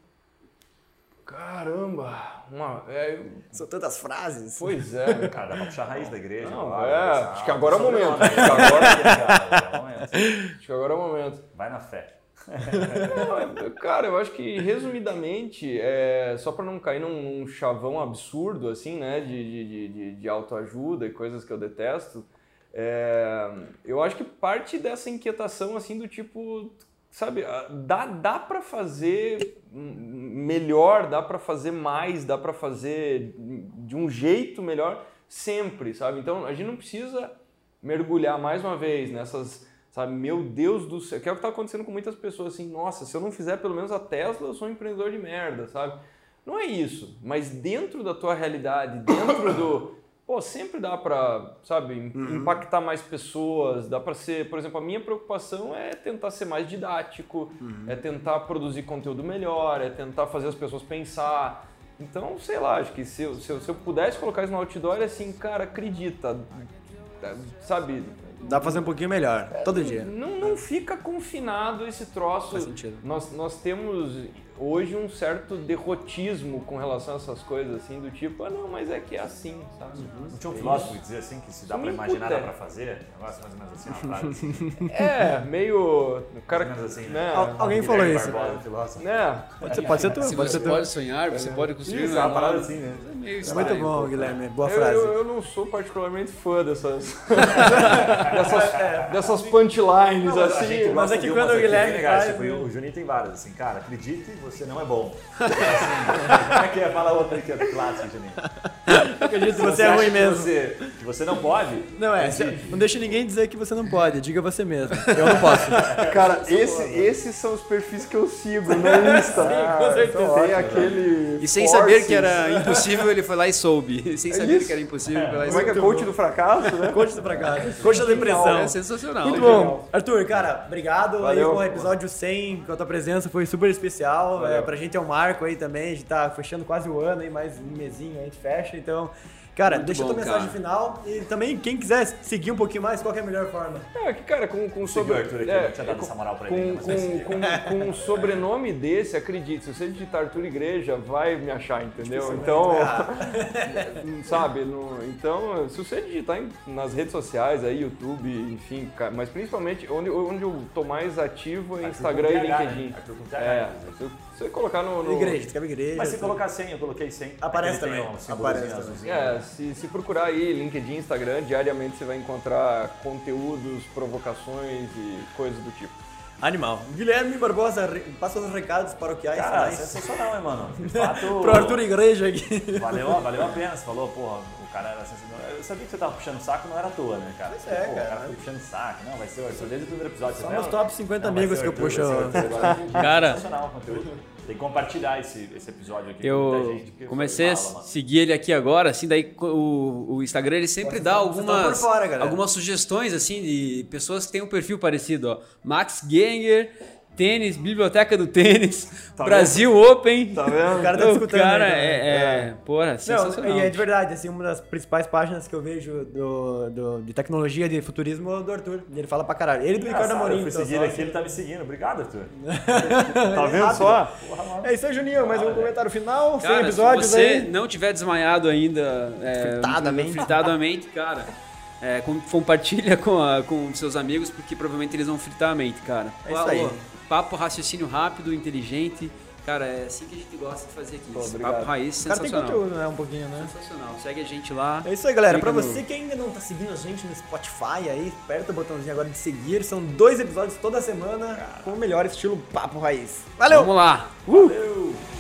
caramba, uma, é, São tantas frases. pois é. Cara, dá pra puxar a raiz da igreja. Não, lá, é, essa- acho que agora é o sobrenome, momento. né? Acho que agora- É o momento. Acho que agora é o momento. Vai na fé. Cara, eu acho que resumidamente, é, só para não cair num, num chavão absurdo assim, né, de, de, de, de- autoajuda e coisas que eu detesto, é, eu acho que parte dessa inquietação assim do tipo, sabe, dá, dá para fazer melhor, dá para fazer mais, dá para fazer de um jeito melhor sempre, sabe? Então a gente não precisa mergulhar mais uma vez nessas, sabe, meu Deus do céu, que é o que está acontecendo com muitas pessoas assim, nossa, se eu não fizer pelo menos a Tesla, eu sou um empreendedor de merda, sabe? Não é isso, mas dentro da tua realidade, dentro do, pô, sempre dá para, sabe, im- impactar mais pessoas, dá para ser, por exemplo, a minha preocupação é tentar ser mais didático, é tentar produzir conteúdo melhor, é tentar fazer as pessoas pensar. Então, sei lá, acho que se eu, se eu, se eu pudesse colocar isso no outdoor, é assim, cara, acredita, sabe, Dá pra fazer um pouquinho melhor, todo dia. Não, não fica confinado esse troço. Faz sentido. Nós, nós temos hoje um certo derrotismo com relação a essas coisas, assim, do tipo, ah, não, mas é que é assim, sabe? Não tinha um filósofo que dizia assim que se dá pra imaginar, dá pra fazer? Negócio mais ou menos assim, uma frase. É, meio. O cara. Mais ou menos assim, né? Al- alguém falou isso. Barbosa, filósofo. né? Pode ser, pode ser tu, Se pode você ser tu. pode sonhar, você pode construir Isso, é uma parada assim, né? É meio É muito bom. Guilherme. Boa Eu, frase. eu, eu não sou particularmente fã dessas. dessas, dessas punchlines A assim. mas é que quando o Guilherme legais, faz, tipo, né? o Juninho tem várias, assim, cara, acredite, você não é bom. Assim, como é que é? Fala outra que é clássica, Juninho. Acredito que você Você é ruim que mesmo. Você, que você não pode? Não é, não deixe ninguém dizer que você não pode, diga você mesmo. Eu não posso. Cara, esse, esses são os perfis que eu sigo no Insta. com certeza. Tem aquele. E sem Forces. saber que era impossível, ele foi lá e soube. Sem saber isso. que era impossível, ele foi lá e Como é que é coach do fracasso, né? Coach do fracasso. Coach da depressão. É sensacional. Muito bom. Arthur, cara, obrigado Valeu. aí com o episódio 100, com a tua presença, foi super especial. Valeu. É, pra gente é um marco aí também, a gente tá fechando quase o ano aí, mais um mesinho a gente fecha, então... Cara, Muito deixa bom, tua mensagem cara. final e também quem quiser seguir um pouquinho mais, qual que é a melhor forma? É, que, cara, com, com sobre. o Arthur aqui, é, tinha dado com- essa moral pra ele com, mas vai com, com, com um sobrenome desse, acredite, se você digitar Arthur Igreja, vai me achar, entendeu? Então, sabe, no- então, se você digitar em- nas redes sociais, aí, YouTube, enfim, mas principalmente onde, onde eu tô mais ativo é Arthur Instagram com e TH, né? LinkedIn. Arthur com TH, É, inclusive. se você colocar no. no- Igreja, escreve igreja. Mas se tudo. colocar 100, eu coloquei 100. Aparece também. um Aparece azulzinho. É, se, se procurar aí LinkedIn, Instagram, diariamente você vai encontrar conteúdos, provocações e coisas do tipo. Animal. Guilherme Barbosa, passa os recados paroquiais Cara, finais. sensacional, hein, mano? De fato. Pro Arthur Igreja aqui. Valeu, valeu a pena. Você falou, porra, o cara era sensacional. Eu sabia que você tava puxando saco, não era à toa, né, cara? Pois é, Pô, cara. O cara foi puxando saco. Não, vai ser o Arthur desde o primeiro episódio. Só você meus top 50 Não, amigos que o eu puxo. o Arthur. Cara, Sensacional o conteúdo. Tem que compartilhar esse, esse episódio aqui com muita Eu gente. comecei a seguir ele aqui agora, assim, daí o, o Instagram ele sempre dá estão por algumas, fora, algumas sugestões, assim, de pessoas que têm um perfil parecido, ó. Max Ganger, tênis, biblioteca do tênis, Brasil Open. Tá vendo? O cara tá o escutando cara aí também. é, é, porra, sensacional. Não, e é de verdade, assim, uma das principais páginas que eu vejo do, do- de tecnologia, de futurismo, é o do Arthur. E ele fala pra caralho. Ele do Ricardo Amorim. Eu fui então, seguir aqui, ele tá me seguindo. Obrigado, Arthur. Tá vendo só? É isso aí, Juninho. Mais um comentário final, 100 Cara, episódios se você aí. não tiver desmaiado ainda, é, Fritadamente. fritadamente, cara, é, com- compartilha com, a- com seus amigos, porque provavelmente eles vão fritar a mente, cara. É isso aí. Papo, raciocínio rápido, inteligente. Cara, é assim que a gente gosta de fazer aqui. Esse obrigado. papo raiz, O cara tem sensacional. conteúdo, né? Um pouquinho, né? Sensacional. Segue a gente lá. É isso aí, galera. No- você que ainda não tá seguindo a gente no Spotify aí, aperta o botãozinho agora de seguir. São dois episódios toda semana com o melhor estilo papo raiz. Valeu! Vamos lá. Uh!